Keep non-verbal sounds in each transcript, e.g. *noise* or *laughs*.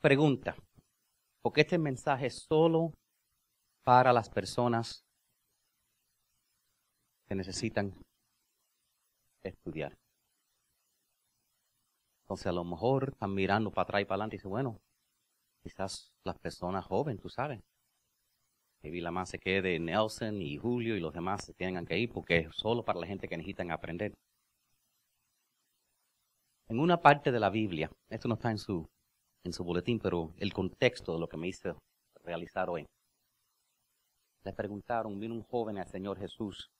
Pregunta, porque este mensaje es solo para las personas que necesitan estudiar. Entonces a lo mejor están mirando para atrás y para adelante y dicen, bueno, quizás las personas jóvenes, tú sabes. Maybe la más se quede Nelson y Julio y los demás se tengan que ir porque es solo para la gente que necesitan aprender. En una parte de la Biblia, esto no está en su, en su boletín, pero el contexto de lo que me hizo realizar hoy. Le preguntaron, vino un joven al Señor Jesús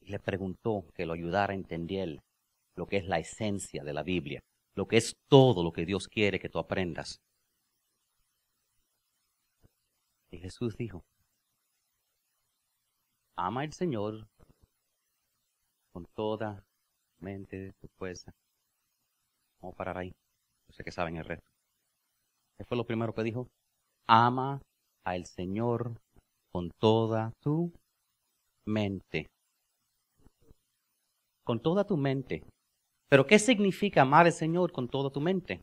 y le preguntó que lo ayudara a entender lo que es la esencia de la Biblia, lo que es todo lo que Dios quiere que tú aprendas. Y Jesús dijo, ama al Señor con toda mente, tu fuerza. Vamos a parar ahí. Yo sé que saben el resto. ¿Qué fue lo primero que dijo? Ama al Señor con toda tu mente. Con toda tu mente. Pero ¿qué significa amar al Señor con toda tu mente?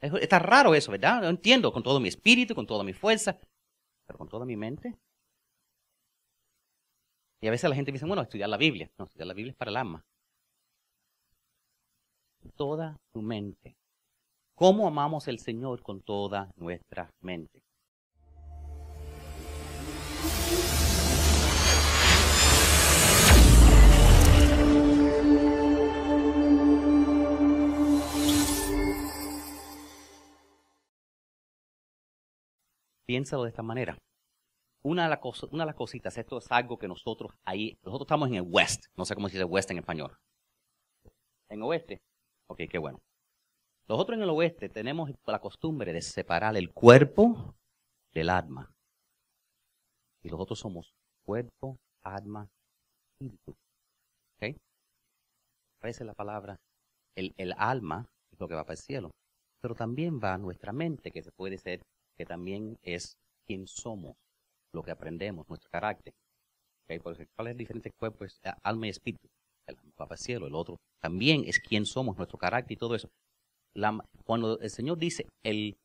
Está raro eso, ¿verdad? No entiendo con todo mi espíritu, con toda mi fuerza, pero con toda mi mente. Y a veces la gente dice, bueno, estudiar la Biblia. No, estudiar la Biblia es para el alma. Toda tu mente. ¿Cómo amamos al Señor con toda nuestra mente? Piénsalo de esta manera. Una de, las una de las cositas, esto es algo que nosotros ahí, nosotros estamos en el West, no sé cómo se dice West en español. En oeste, ok, qué bueno. Nosotros en el oeste tenemos la costumbre de separar el cuerpo del alma. Y nosotros somos cuerpo, alma, espíritu. ¿Ok? Aparece la palabra, el, el alma es lo que va para el cielo. Pero también va nuestra mente, que se puede ser que también es quien somos, lo que aprendemos, nuestro carácter. ¿Okay? Por eso, ¿cuál es el diferente cuerpo? Es alma y espíritu. El Papa Cielo, el otro también es quien somos, nuestro carácter y todo eso. Cuando el Señor dice, el,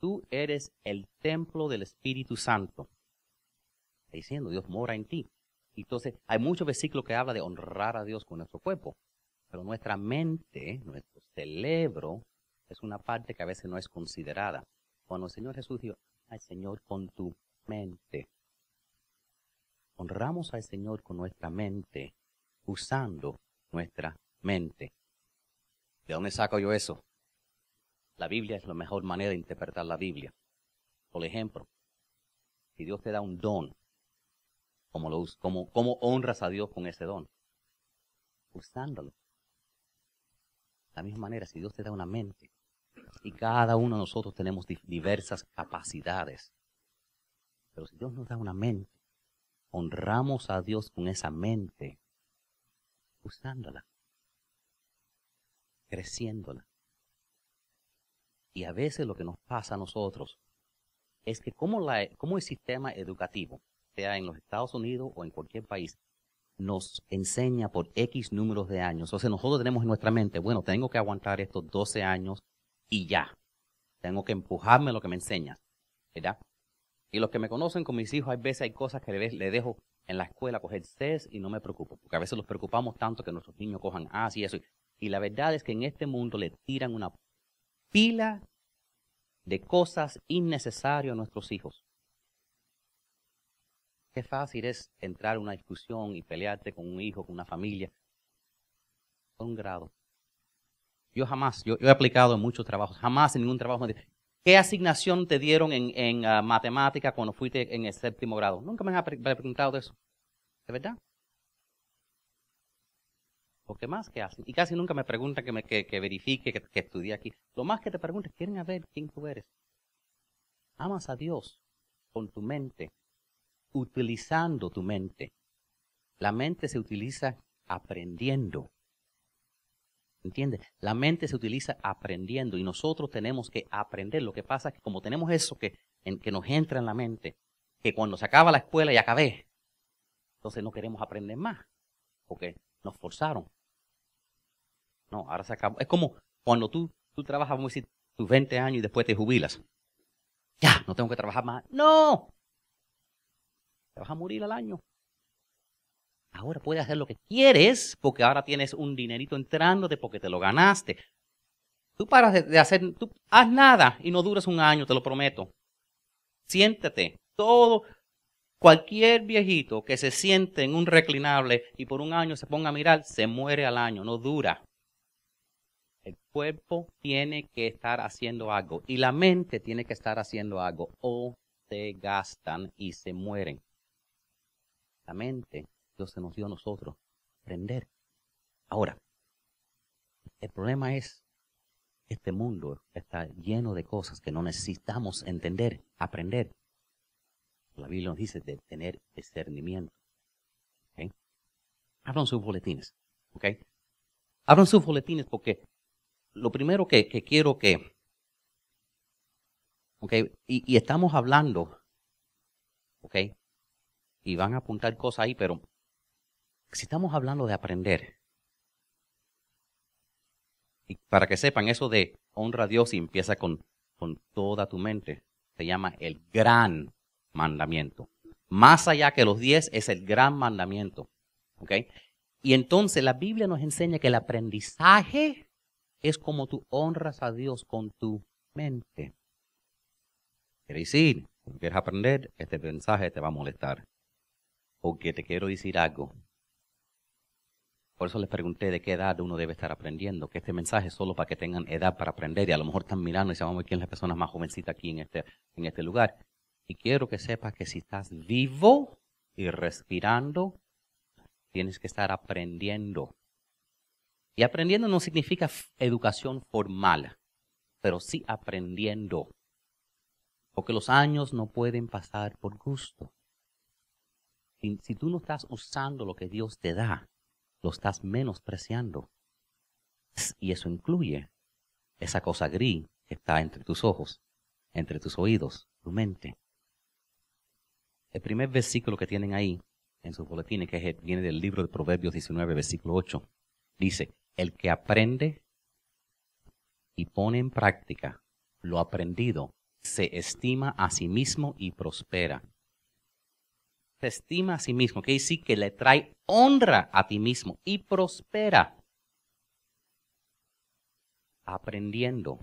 tú eres el templo del Espíritu Santo, está diciendo, Dios mora en ti. Entonces, hay muchos versículos que habla de honrar a Dios con nuestro cuerpo, pero nuestra mente, nuestro cerebro, es una parte que a veces no es considerada. Cuando el Señor Jesús dijo, al Señor con tu mente. Honramos al Señor con nuestra mente, usando nuestra mente. ¿De dónde saco yo eso? La Biblia es la mejor manera de interpretar la Biblia. Por ejemplo, si Dios te da un don, ¿cómo, lo, honras a Dios con ese don? Usándolo. De la misma manera, si Dios te da una mente, y cada uno de nosotros tenemos diversas capacidades. Pero si Dios nos da una mente, honramos a Dios con esa mente, usándola, creciéndola. Y a veces lo que nos pasa a nosotros es que como, la, el sistema educativo, sea en los Estados Unidos o en cualquier país, nos enseña por X números de años. Entonces nosotros tenemos en nuestra mente, bueno, tengo que aguantar estos 12 años y ya. Tengo que empujarme lo que me enseñas, ¿verdad? Y los que me conocen con mis hijos, hay veces hay cosas que le, dejo en la escuela coger CES y no me preocupo, porque a veces los preocupamos tanto que nuestros niños cojan A y eso. Y la verdad es que en este mundo le tiran una pila de cosas innecesarias a nuestros hijos. Qué fácil es entrar en una discusión y pelearte con un hijo, con una familia, con un grado. Yo jamás, yo, he aplicado en muchos trabajos, jamás en ningún trabajo me ¿qué asignación te dieron en, en ah, matemática cuando fuiste en el séptimo grado? Nunca me han preguntado de eso. ¿De verdad? Qué más que hacen. Y casi nunca me preguntan que, me, que, verifique, que, que estudie aquí. Lo más que te preguntan, quieren saber quién tú eres. Amas a Dios con tu mente, utilizando tu mente. La mente se utiliza aprendiendo. ¿Entiendes? La mente se utiliza aprendiendo y nosotros tenemos que aprender. Lo que pasa es que como tenemos eso que, en, que nos entra en la mente, que cuando se acaba la escuela y acabé, entonces no queremos aprender más, porque nos forzaron. No, ahora se acabó. Es como cuando tú, tú trabajas, vamos a decir, tus 20 años y después te jubilas. Ya, no tengo que trabajar más. No. Te vas a morir al año. Ahora puedes hacer lo que quieres porque ahora tienes un dinerito entrándote porque te lo ganaste. Tú paras de, hacer, tú haz nada y no duras un año, te lo prometo. Siéntate. Todo, cualquier viejito que se siente en un reclinable y por un año se ponga a mirar, se muere al año, no dura. Cuerpo tiene que estar haciendo algo y la mente tiene que estar haciendo algo o se gastan y se mueren. La mente, Dios se nos dio a nosotros aprender. Ahora, el problema es este mundo está lleno de cosas que no necesitamos entender, aprender. La Biblia nos dice de tener discernimiento. ¿okay? Abran sus boletines. ¿okay? Abran sus boletines porque lo primero que, quiero que... Y, y, estamos hablando, ¿ok? Y van a apuntar cosas ahí, pero si estamos hablando de aprender, y para que sepan, eso de honra a Dios y empieza con, con toda tu mente, se llama el gran mandamiento. Más allá que los diez es el gran mandamiento. ¿Ok? Y entonces la Biblia nos enseña que el aprendizaje es como tú honras a Dios con tu mente. Quiere decir, si quieres aprender, este mensaje te va a molestar. Porque te quiero decir algo. Por eso les pregunté de qué edad uno debe estar aprendiendo, que este mensaje es solo para que tengan edad para aprender y a lo mejor están mirando y se vamos a ver quién es la persona más jovencita aquí en este, en este lugar. Y quiero que sepas que si estás vivo y respirando, tienes que estar aprendiendo. Y aprendiendo no significa educación formal, pero sí aprendiendo. Porque los años no pueden pasar por gusto. Si, si tú no estás usando lo que Dios te da, lo estás menospreciando. Y eso incluye esa cosa gris que está entre tus ojos, entre tus oídos, tu mente. El primer versículo que tienen ahí en sus boletines, que viene del libro de Proverbios 19, versículo 8, dice, el que aprende y pone en práctica lo aprendido, se estima a sí mismo y prospera se estima a sí mismo, que decir que le trae honra a ti mismo y prospera. Aprendiendo.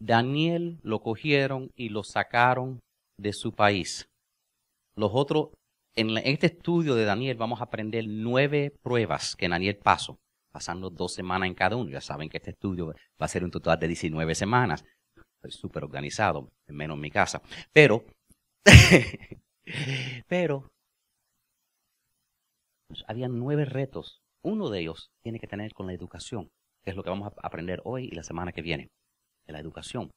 Daniel lo cogieron y lo sacaron de su país. Los otros, en este estudio de Daniel vamos a aprender nueve pruebas que Daniel pasó, pasando dos semanas en cada uno. Ya saben que este estudio va a ser un total de 19 semanas. Estoy súper organizado, menos en mi casa. Pero *laughs* Pero pues, había nueve retos. Uno de ellos tiene que tener con la educación, es lo que vamos a aprender hoy y la semana que viene, la educación.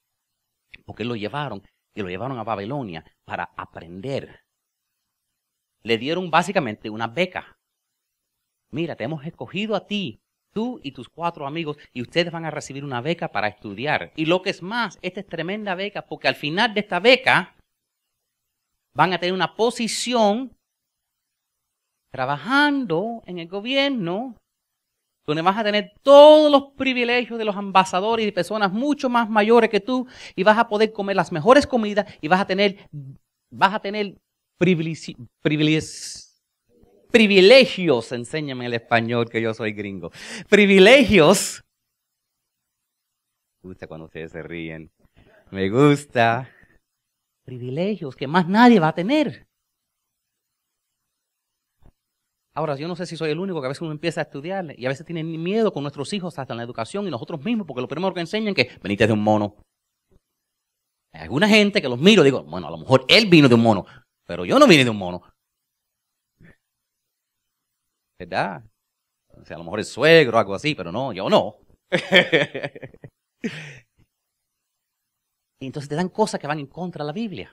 Porque lo llevaron y lo llevaron a Babilonia para aprender. Le dieron básicamente una beca. Mira, te hemos escogido a ti, tú y tus cuatro amigos, y ustedes van a recibir una beca para estudiar. Y lo que es más, esta es tremenda beca, porque al final de esta beca, van a tener una posición trabajando en el gobierno donde vas a tener todos los privilegios de los ambasadores y de personas mucho más mayores que tú y vas a poder comer las mejores comidas y vas a tener vas a tener privilegios privilegios, enséñame el español que yo soy gringo. Privilegios. Me gusta cuando ustedes se ríen. Me gusta privilegios que más nadie va a tener. Ahora, yo no sé si soy el único que a veces uno empieza a estudiar y a veces tiene miedo con nuestros hijos hasta en la educación y nosotros mismos, porque lo primero que enseñan es que veniste de un mono. Hay alguna gente que los miro y digo, bueno, a lo mejor él vino de un mono, pero yo no vine de un mono. ¿Verdad? O sea, a lo mejor es suegro o algo así, pero no, yo no. Y *laughs* entonces te dan cosas que van en contra de la Biblia.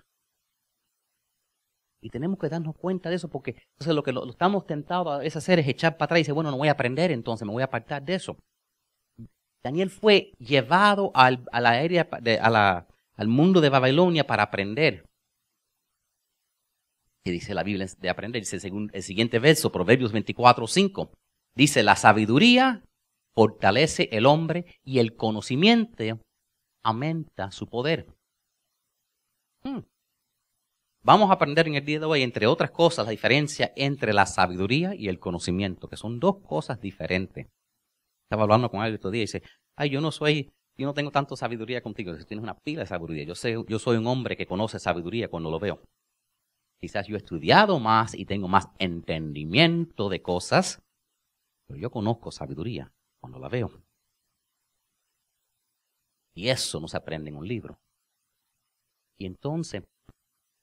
Y tenemos que darnos cuenta de eso porque entonces lo que lo, estamos tentados a hacer es echar para atrás y decir, bueno, no voy a aprender entonces, me voy a apartar de eso. Daniel fue llevado al, a la de, a la, al mundo de Babilonia para aprender. Y dice la Biblia de aprender, dice el, el siguiente verso, Proverbios 24, 5. Dice, la sabiduría fortalece el hombre y el conocimiento aumenta su poder. Hmm. Vamos a aprender en el día de hoy, entre otras cosas, la diferencia entre la sabiduría y el conocimiento, que son dos cosas diferentes. Estaba hablando con alguien otro día y dice, ay, yo no soy, yo no tengo tanto sabiduría contigo, tienes una pila de sabiduría. Yo, sé, yo soy un hombre que conoce sabiduría cuando lo veo. Quizás yo he estudiado más y tengo más entendimiento de cosas, pero yo conozco sabiduría cuando la veo. Y eso no se aprende en un libro. Y entonces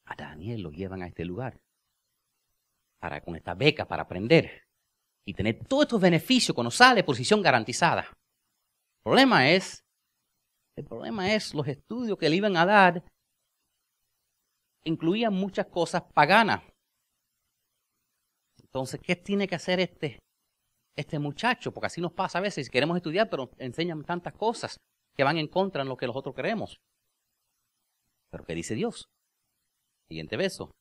a Daniel lo llevan a este lugar para con esta beca para aprender y tener todos estos beneficios cuando sale posición garantizada. El problema es, el problema es los estudios que le iban a dar incluían muchas cosas paganas. Entonces, ¿qué tiene que hacer este, este muchacho? Porque así nos pasa a veces, queremos estudiar, pero enseñan tantas cosas que van en contra de lo que nosotros queremos. Pero ¿qué dice Dios? Siguiente verso.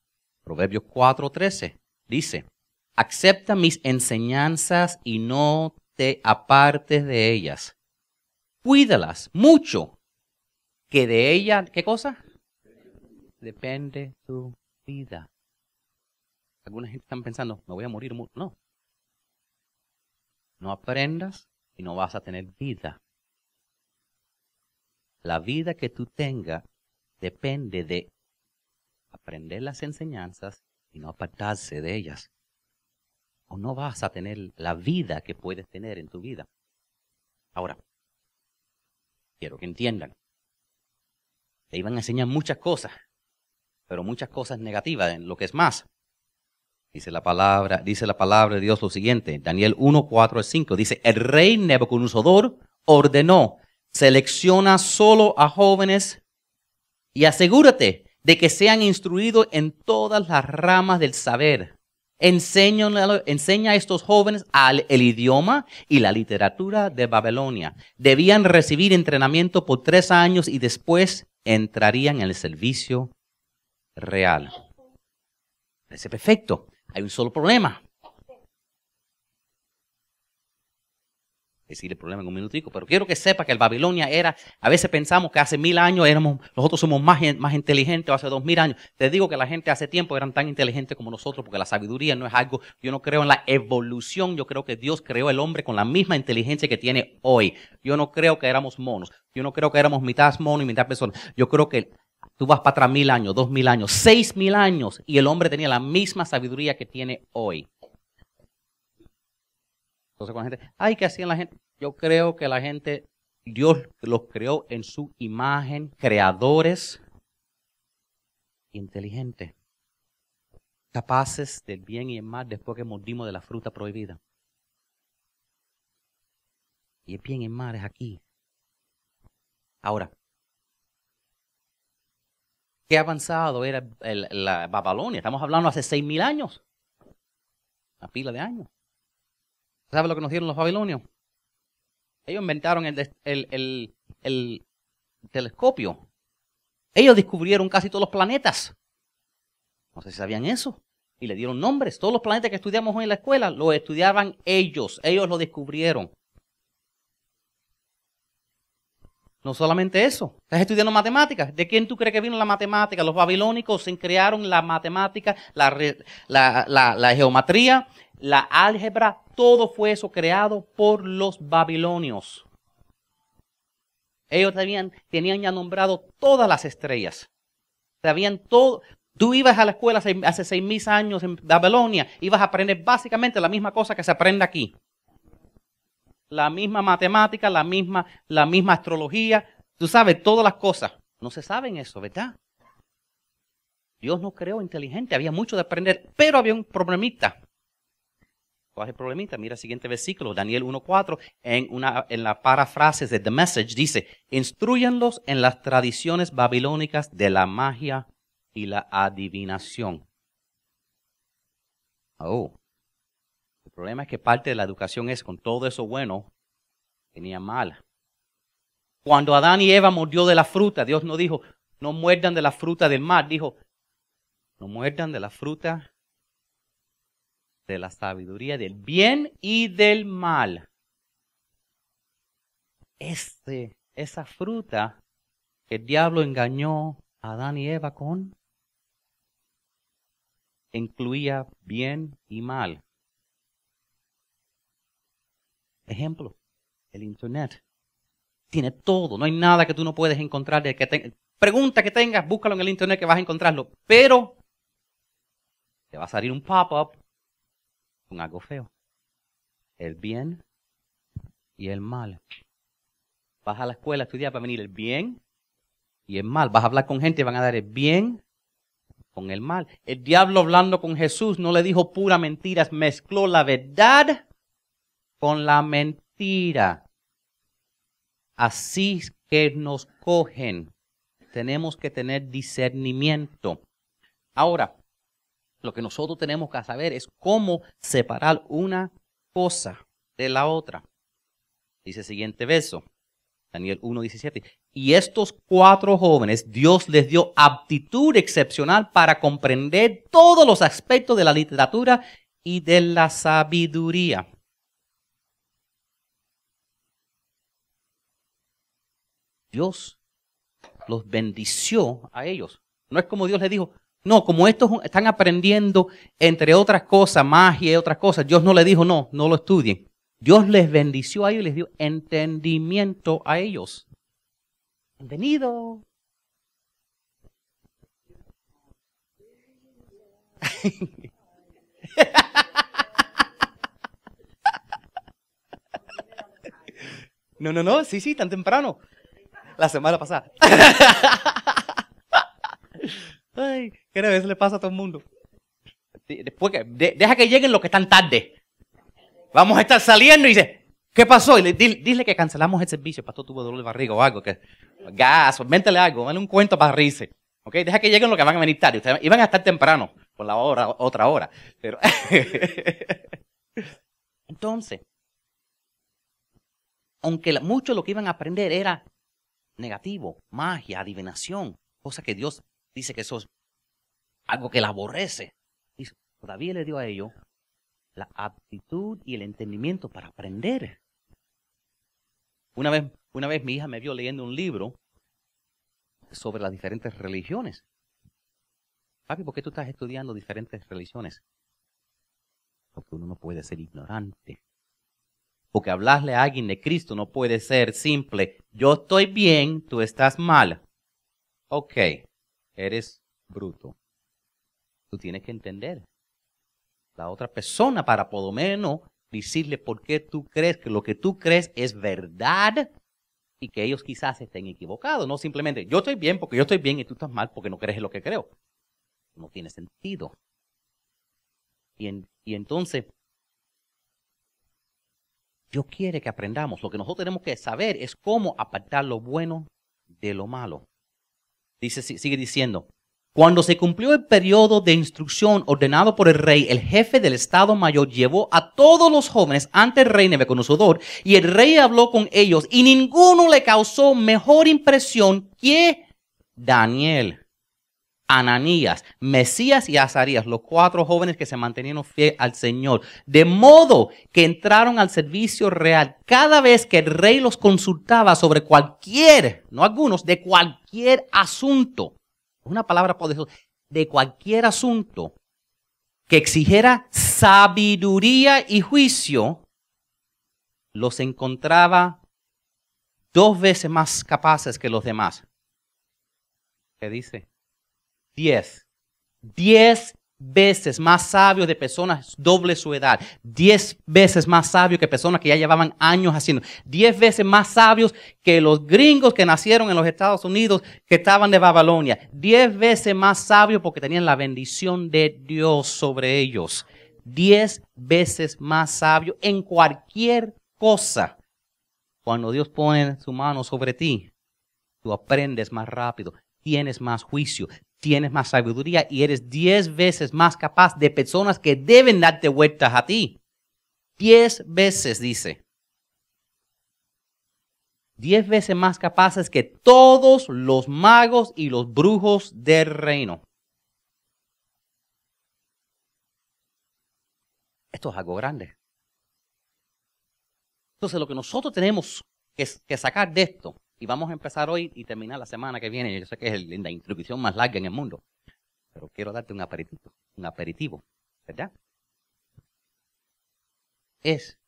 Proverbios 4:13 dice, acepta mis enseñanzas y no te apartes de ellas. Cuídalas mucho, que de ella, ¿qué cosa? Depende tu vida. Alguna gente están pensando, me voy a morir. No. No aprendas y no vas a tener vida. La vida que tú tengas depende de aprender las enseñanzas y no apartarse de ellas. O no vas a tener la vida que puedes tener en tu vida. Ahora, quiero que entiendan. Te iban a enseñar muchas cosas, pero muchas cosas negativas en lo que es más. Dice la palabra, dice la palabra de Dios lo siguiente, Daniel 1, 4 5, dice, el rey Nebuchadnezzar ordenó Selecciona solo a jóvenes y asegúrate de que sean instruidos en todas las ramas del saber. Enseña, enseña a estos jóvenes el idioma y la literatura de Babilonia. Debían recibir entrenamiento por tres años y después entrarían en el servicio real. Parece perfecto. Hay un solo problema. decir el problema en un minutico, pero quiero que sepa que el Babilonia era, a veces pensamos que hace mil años éramos, nosotros somos más, más inteligentes, o hace dos mil años. Te digo que la gente hace tiempo eran tan inteligentes como nosotros, porque la sabiduría no es algo, yo no creo en la evolución, yo creo que Dios creó el hombre con la misma inteligencia que tiene hoy. Yo no creo que éramos monos, yo no creo que éramos mitad mono y mitad persona. Yo creo que tú vas para atrás mil años, dos mil años, seis mil años, y el hombre tenía la misma sabiduría que tiene hoy. Entonces con la gente, ay, ¿qué hacían la gente? Yo creo que la gente, Dios los creó en su imagen, creadores inteligentes, capaces del bien y el mal después que mordimos de la fruta prohibida. Y el bien y el mal es aquí. Ahora, qué avanzado era la Babilonia. Estamos hablando hace seis mil años. Una pila de años. ¿Sabe lo que nos dieron los babilonios? Ellos inventaron el, telescopio. Ellos descubrieron casi todos los planetas. No sé si sabían eso. Y le dieron nombres. Todos los planetas que estudiamos hoy en la escuela los estudiaban ellos. Ellos lo descubrieron. No solamente eso. Estás estudiando matemáticas. ¿De quién tú crees que vino la matemática? Los babilónicos crearon la matemática, la geometría, la álgebra, todo fue eso creado por los babilonios. Ellos tenían, tenían ya nombrado todas las estrellas. Sabían todo. Tú ibas a la escuela hace seis mil años en Babilonia, ibas a aprender básicamente la misma cosa que se aprende aquí. La misma matemática, la misma, la misma astrología. Tú sabes todas las cosas. No se saben eso, ¿verdad? Dios no creó inteligente, había mucho de aprender, pero había un problemita. ¿Cuál es el problemita? Mira el siguiente versículo, Daniel 1.4, en, una, en la parafrases de The Message, dice, instruyanlos en las tradiciones babilónicas de la magia y la adivinación. Oh, problema es que parte de la educación es con todo eso bueno, tenía mal. Cuando Adán y Eva mordió de la fruta, Dios no dijo, no muerdan de la fruta del mar, dijo, no muerdan de la fruta de la sabiduría del bien y del mal. Este, esa fruta El diablo engañó a Adán y Eva con incluía bien y mal. Ejemplo, el Internet. Tiene todo, no hay nada que tú no puedes encontrar. De que pregunta que tengas, búscalo en el Internet que vas a encontrarlo. Pero te va a salir un pop-up con algo feo. El bien y el mal. Vas a la escuela a estudiar para venir el bien y el mal. Vas a hablar con gente y van a dar el bien con el mal. El diablo hablando con Jesús no le dijo pura mentiras, mezcló la verdad con la mentira. Así que nos cogen. Tenemos que tener discernimiento. Ahora, lo que nosotros tenemos que saber es cómo separar una cosa de la otra. Dice siguiente verso, Daniel 1.17. Y estos cuatro jóvenes, Dios les dio aptitud excepcional para comprender todos los aspectos de la literatura y de la sabiduría. Dios los bendició a ellos. No es como Dios les dijo, no, como estos están aprendiendo, entre otras cosas, magia y otras cosas, Dios no les dijo, no, no lo estudien. Dios les bendició a ellos y les dio entendimiento a ellos. Bienvenido. *laughs* No, no, no, sí, sí, tan temprano. La semana pasada. *laughs* Ay, ¿qué vez le pasa a todo el mundo? Después que, deja que lleguen los que están tarde. Vamos a estar saliendo y dice, ¿qué pasó? Y dile, que cancelamos el servicio. El pastor tuvo dolor de barriga o algo. Que, gas, méntele algo, dale un cuento para reírse. ¿Ok? Deja que lleguen los que van a venir tarde. Ustedes iban a estar temprano, por la hora, otra hora. Pero *laughs* Entonces, aunque mucho de lo que iban a aprender era negativo, magia, adivinación, cosa que Dios dice que eso es algo que la aborrece. todavía le dio a ellos la aptitud y el entendimiento para aprender. Una vez, una vez mi hija me vio leyendo un libro sobre las diferentes religiones. Papi, ¿por qué tú estás estudiando diferentes religiones? Porque uno no puede ser ignorante. Porque hablarle a alguien de Cristo no puede ser simple. Yo estoy bien, tú estás mal. Ok, eres bruto. Tú tienes que entender la otra persona para por decirle por qué tú crees que lo que tú crees es verdad y que ellos quizás estén equivocados. No simplemente yo estoy bien porque yo estoy bien y tú estás mal porque no crees en lo que creo. No tiene sentido. Y entonces, Dios quiere que aprendamos. Lo que nosotros tenemos que saber es cómo apartar lo bueno de lo malo. Dice, sigue diciendo, cuando se cumplió el periodo de instrucción ordenado por el rey, el jefe del Estado Mayor llevó a todos los jóvenes ante el rey Nebuchadnezzar y el rey habló con ellos y ninguno le causó mejor impresión que Daniel, Ananías, Mesías y Azarías, los cuatro jóvenes que se mantenían fieles al Señor. De modo que entraron al servicio real cada vez que el rey los consultaba sobre cualquier, no algunos, de cualquier asunto una palabra poderosa, de cualquier asunto que exigiera sabiduría y juicio, los encontraba dos veces más capaces que los demás. ¿Qué dice? Diez. Diez veces más sabio de personas doble su edad, diez veces más sabio que personas que ya llevaban años haciendo, diez veces más sabios que los gringos que nacieron en los Estados Unidos que estaban de Babilonia, diez veces más sabios porque tenían la bendición de Dios sobre ellos, diez veces más sabio en cualquier cosa. Cuando Dios pone su mano sobre ti, tú aprendes más rápido, tienes más juicio, tienes más sabiduría y eres diez veces más capaz de personas que deben darte vueltas a ti. Diez veces, dice. Diez veces más capaces que todos los magos y los brujos del reino. Esto es algo grande. Entonces lo que nosotros tenemos que, que sacar de esto, y vamos a empezar hoy y terminar la semana que viene. Yo sé que es la introducción más larga en el mundo, pero quiero darte un aperitivo, un aperitivo, ¿verdad? Es,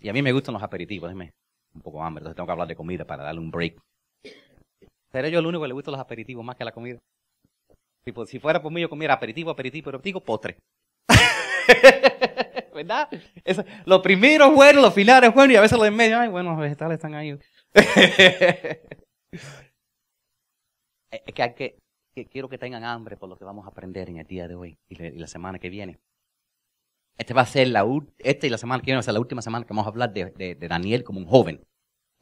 y a mí me gustan los aperitivos, déjeme un poco hambre, entonces tengo que hablar de comida para darle un break. Pero yo el único que le gustan los aperitivos más que la comida. Si, fuera por mí, yo comiera aperitivo, aperitivo, aperitivo, postre. *laughs* ¿Verdad? Eso, lo primero es bueno, lo final es bueno y a veces lo en medio, ay, bueno, los vegetales están ahí. *laughs* es que, hay que, quiero que tengan hambre por lo que vamos a aprender en el día de hoy y, la semana que viene. Este va a ser la esta y la semana que viene va a ser la última semana que vamos a hablar de, Daniel como un joven.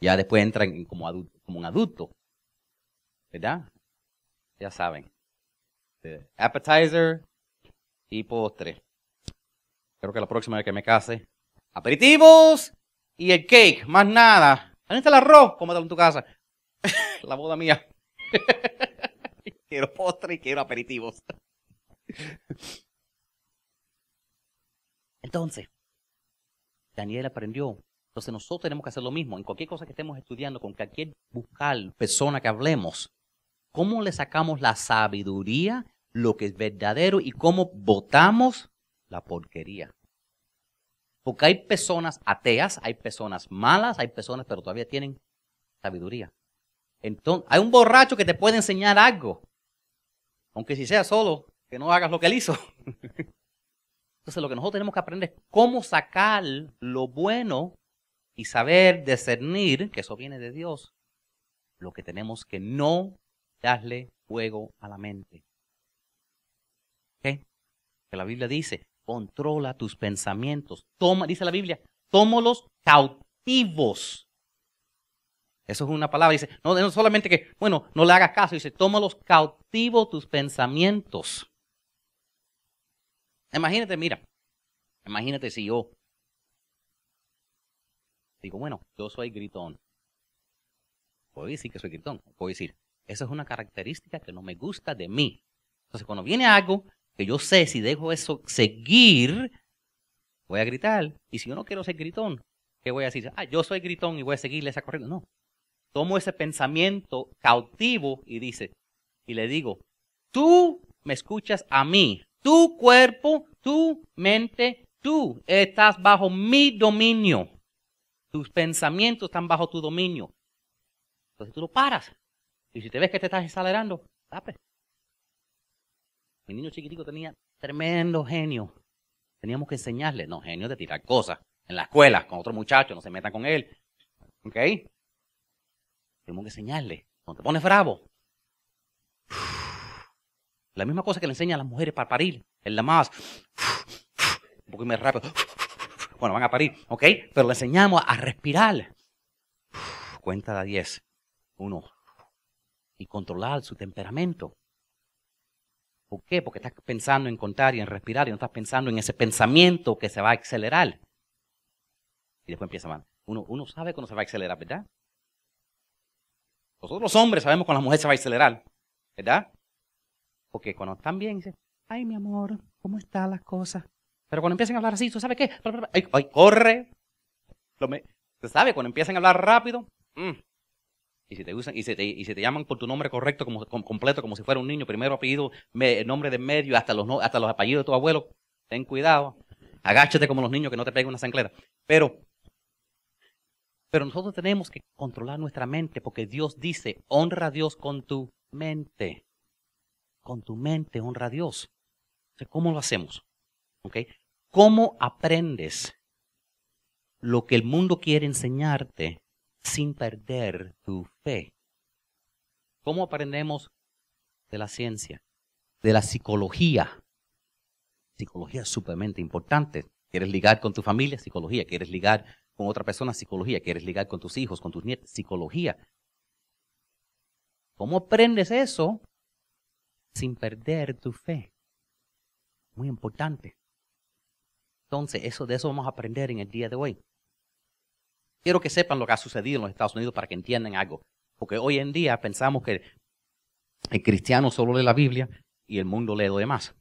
Ya después entra como, adulto, como un adulto. ¿Verdad? Ya saben. Appetizer y postre. Creo que la próxima vez que me case, aperitivos y el cake, más nada. ¿Dónde está el arroz? En tu casa. la boda mía. quiero postre y quiero aperitivos. Entonces, Daniel aprendió. Entonces nosotros tenemos que hacer lo mismo. En cualquier cosa que estemos estudiando, con cualquier buscar persona que hablemos, ¿cómo le sacamos la sabiduría, lo que es verdadero y cómo votamos la porquería? Porque hay personas ateas, hay personas malas, hay personas, pero todavía tienen sabiduría. Entonces, hay un borracho que te puede enseñar algo. Aunque si sea solo, que no hagas lo que él hizo. *laughs* Entonces, lo que nosotros tenemos que aprender es cómo sacar lo bueno y saber discernir, que eso viene de Dios, lo que tenemos que no darle fuego a la mente. ¿Ok? Que la Biblia dice, Controla tus pensamientos. Toma, dice la Biblia, tómalos cautivos. Eso es una palabra. Dice, no, no solamente que, bueno, no le hagas caso. Dice, tómalos cautivos tus pensamientos. Imagínate, mira, imagínate si yo digo, bueno, yo soy gritón. Puedo decir que soy gritón. Puedo decir, esa es una característica que no me gusta de mí. Entonces, cuando viene algo que yo sé si dejo eso seguir, voy a gritar. Y si yo no quiero ser gritón, ¿qué voy a decir? Ah, yo soy gritón y voy a seguirle esa corriente. No. Tomo ese pensamiento cautivo y dice, y le digo, tú me escuchas a mí, tu cuerpo, tu mente, tú estás bajo mi dominio. Tus pensamientos están bajo tu dominio. Entonces tú lo paras. Y si te ves que te estás acelerando, tape. Mi niño chiquitico tenía tremendo genio. Teníamos que enseñarle, no, genio de tirar cosas. En la escuela, con otro muchacho, no se metan con él. ¿Ok? Tenemos que enseñarle. Cuando te pones bravo. La misma cosa que le enseñan a las mujeres para parir. Es la más. Un poco más rápido. Bueno, van a parir, ¿ok? Pero le enseñamos a respirar. Cuenta de 10. Uno. Y controlar su temperamento. ¿Por qué? Porque estás pensando en contar y en respirar y no estás pensando en ese pensamiento que se va a acelerar. Y después empieza mal. Uno, uno sabe cuando se va a acelerar, ¿verdad? Nosotros los hombres sabemos cuando la mujer se va a acelerar, ¿verdad? Porque cuando están bien, dicen, ay mi amor, ¿cómo están las cosas? Pero cuando empiezan a hablar así, ¿tú sabes qué? Ay, corre. ¿Se sabe? Cuando empiezan a hablar rápido, mm, y si te usan, y si te, y te llaman por tu nombre correcto, como, completo, como si fuera un niño, primero apellido, el nombre de medio, hasta los, hasta los apellidos de tu abuelo, ten cuidado. Agáchate como los niños que no te peguen una zancleta. Pero, pero nosotros tenemos que controlar nuestra mente porque Dios dice, honra a Dios con tu mente. Con tu mente honra a Dios. ¿Cómo lo hacemos? ¿Okay? ¿Cómo aprendes lo que el mundo quiere enseñarte sin perder tu fe. ¿Cómo aprendemos de la ciencia? De la psicología. Psicología es sumamente importante. ¿Quieres ligar con tu familia? Psicología. ¿Quieres ligar con otra persona? Psicología. ¿Quieres ligar con tus hijos, con tus nietos? Psicología. ¿Cómo aprendes eso sin perder tu fe? Muy importante. Entonces, eso, de eso vamos a aprender en el día de hoy. Quiero que sepan lo que ha sucedido en los Estados Unidos para que entiendan algo. Porque hoy en día pensamos que el cristiano solo lee la Biblia y el mundo lee lo demás.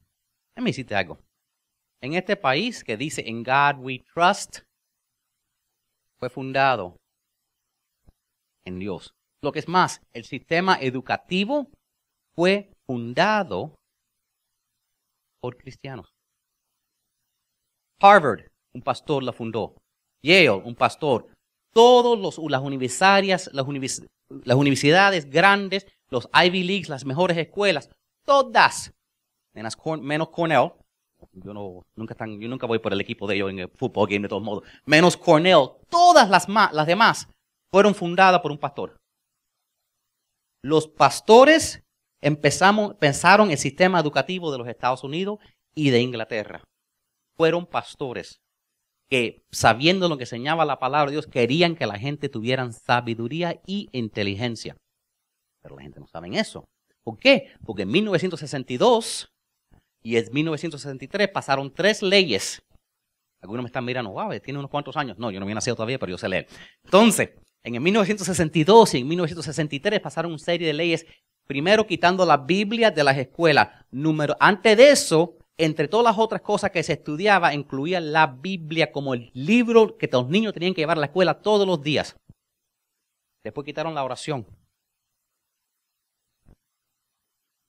Déjame decirte algo. En este país que dice en God we trust, fue fundado en Dios. Lo que es más, el sistema educativo fue fundado por cristianos. Harvard, un pastor la fundó. Yale, un pastor. Todas las universidades, las, las universidades grandes, los Ivy Leagues, las mejores escuelas, todas, menos, Cornell, yo, no, nunca están, yo nunca voy por el equipo de ellos en el fútbol game de todos modos, menos Cornell, todas las, las demás fueron fundadas por un pastor. Los pastores empezamos, pensaron el sistema educativo de los Estados Unidos y de Inglaterra. Fueron pastores que, sabiendo lo que enseñaba la palabra de Dios, querían que la gente tuviera sabiduría y inteligencia. Pero la gente no sabe eso. ¿Por qué? Porque en 1962 y en 1963 pasaron tres leyes. Algunos me están mirando, wow, tiene unos cuantos años. No, yo no había nacido todavía, pero yo sé leer. Entonces, en 1962 y en 1963 pasaron una serie de leyes, primero quitando la Biblia de las escuelas. Número, antes de eso, entre todas las otras cosas que se estudiaba, incluía la Biblia como el libro que los niños tenían que llevar a la escuela todos los días. Después quitaron la oración.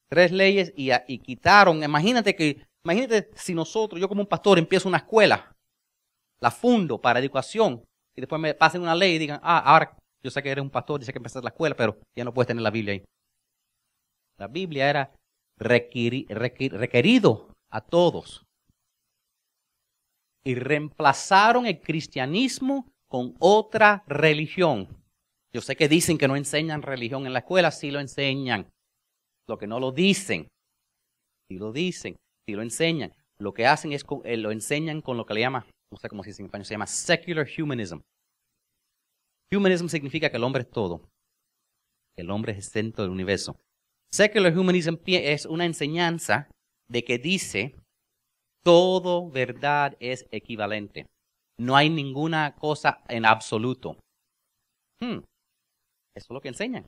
Tres leyes y, y quitaron. Imagínate que, imagínate si nosotros, yo como un pastor, empiezo una escuela, la fundo para educación, y después me pasen una ley y digan, ah, ahora yo sé que eres un pastor, dice que empezaste la escuela, pero ya no puedes tener la Biblia ahí. La Biblia era requerido a todos. Y reemplazaron el cristianismo con otra religión. Yo sé que dicen que no enseñan religión en la escuela, sí lo enseñan. Lo que no lo dicen, sí lo dicen, sí lo enseñan. Lo que hacen es eh, lo enseñan con lo que le llama, no sé cómo se dice en español, se llama secular humanism. Humanism significa que el hombre es todo. El hombre es el centro del universo. Secular humanism es una enseñanza de que dice todo verdad es equivalente. No hay ninguna cosa en absoluto. Hmm. Eso es lo que enseñan.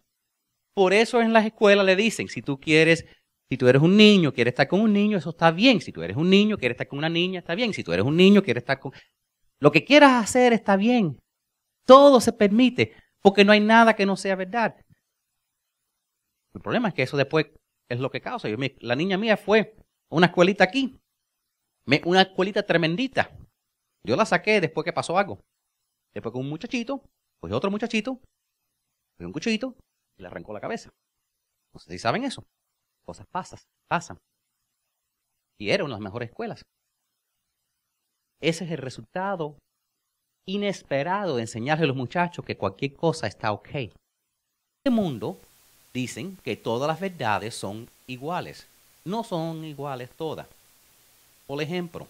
Por eso en las escuelas le dicen, si tú quieres, si tú eres un niño, quieres estar con un niño, eso está bien. Si tú eres un niño, quieres estar con una niña, está bien. Si tú eres un niño, quieres estar con... Lo que quieras hacer está bien. Todo se permite, porque no hay nada que no sea verdad. El problema es que eso después es lo que causa. la niña mía fue una escuelita aquí. Una escuelita tremendita. Yo la saqué después que pasó algo. Después con un muchachito, pues otro muchachito, pues un cuchillito y le arrancó la cabeza. No sé si saben eso. Cosas pasan, pasan. Y era una de las mejores escuelas. Ese es el resultado inesperado de enseñarle a los muchachos que cualquier cosa está ok. En este mundo dicen que todas las verdades son iguales no son iguales todas. Por ejemplo,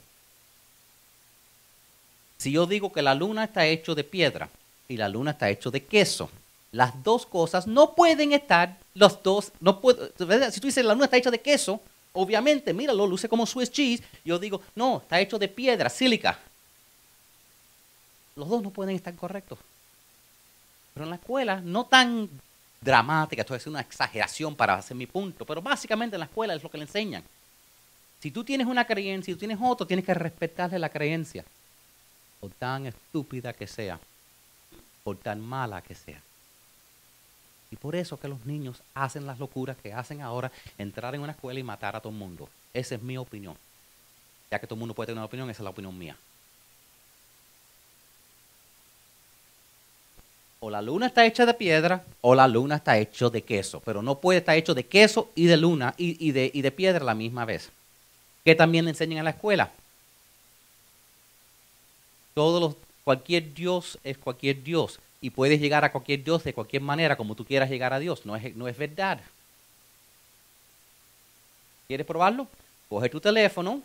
si yo digo que la luna está hecho de piedra y la luna está hecho de queso, las dos cosas no pueden estar, los dos, no puedo, si tú dices la luna está hecha de queso, obviamente, míralo, luce como Swiss cheese, yo digo, no, está hecho de piedra, sílica. Los dos no pueden estar correctos. Pero en la escuela, no tan dramática, esto es una exageración para hacer mi punto, pero básicamente en la escuela es lo que le enseñan. Si tú tienes una creencia y tú tienes otro, tienes que respetarle la creencia, por tan estúpida que sea, por tan mala que sea. Y por eso que los niños hacen las locuras que hacen ahora, entrar en una escuela y matar a todo el mundo. Esa es mi opinión. Ya que todo el mundo puede tener una opinión, esa es la opinión mía. O la luna está hecha de piedra o la luna está hecha de queso, pero no puede estar hecho de queso y de luna y, de, de, piedra a la misma vez. ¿Qué también enseñan en la escuela? Todos cualquier Dios es cualquier Dios y puedes llegar a cualquier Dios de cualquier manera como tú quieras llegar a Dios. No es, no es verdad. ¿Quieres probarlo? Coge tu teléfono,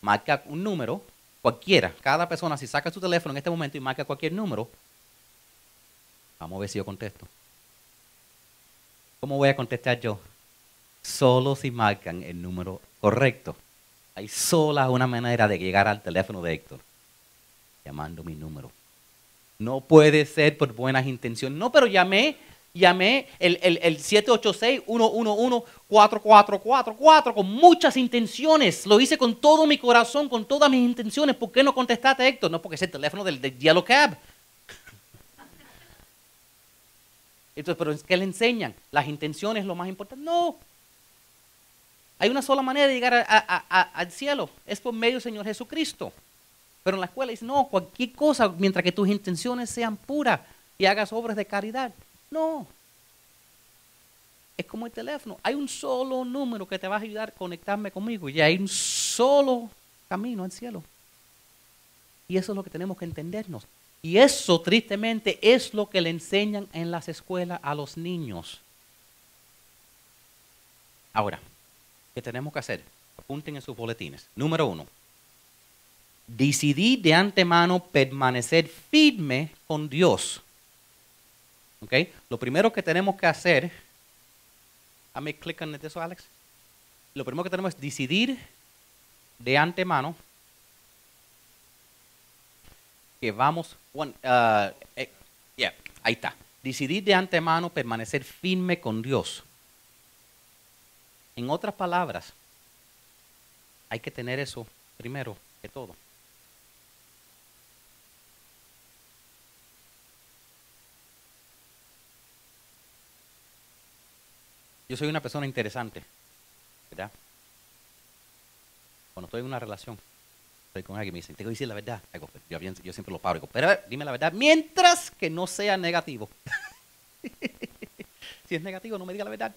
marca un número, cualquiera. Cada persona, si saca su teléfono en este momento y marca cualquier número, Vamos a ver si yo contesto. ¿Cómo voy a contestar yo? Solo si marcan el número correcto. Hay sola una manera de llegar al teléfono de Héctor. Llamando mi número. No puede ser por buenas intenciones. No, pero llamé, llamé el, el, el 786-111-4444 con muchas intenciones. Lo hice con todo mi corazón, con todas mis intenciones. ¿Por qué no contestaste, Héctor? No, porque es el teléfono del, del Yellow Cab. Entonces, ¿pero qué le enseñan? ¿Las intenciones es lo más importante? No. Hay una sola manera de llegar al cielo, es por medio del Señor Jesucristo. Pero en la escuela dice, no, cualquier cosa, mientras que tus intenciones sean puras y hagas obras de caridad. No. Es como el teléfono. Hay un solo número que te va a ayudar a conectarme conmigo y hay un solo camino al cielo. Y eso es lo que tenemos que entendernos. Y eso, tristemente, es lo que le enseñan en las escuelas a los niños. Ahora, ¿qué tenemos que hacer? Apunten en sus boletines. Número uno, decidir de antemano permanecer firme con Dios. ¿Ok? Lo primero que tenemos que hacer, me clic en eso, Alex. Lo primero que tenemos es decidir de antemano que vamos, uh, eh, ahí está. Decidir de antemano permanecer firme con Dios. En otras palabras, hay que tener eso primero que todo. Yo soy una persona interesante, ¿verdad? Cuando estoy en una relación, estoy con alguien y me dice, tengo que decir la verdad. yo, siempre lo paro. pero dime la verdad, mientras que no sea negativo. *laughs* si es negativo, no me diga la verdad.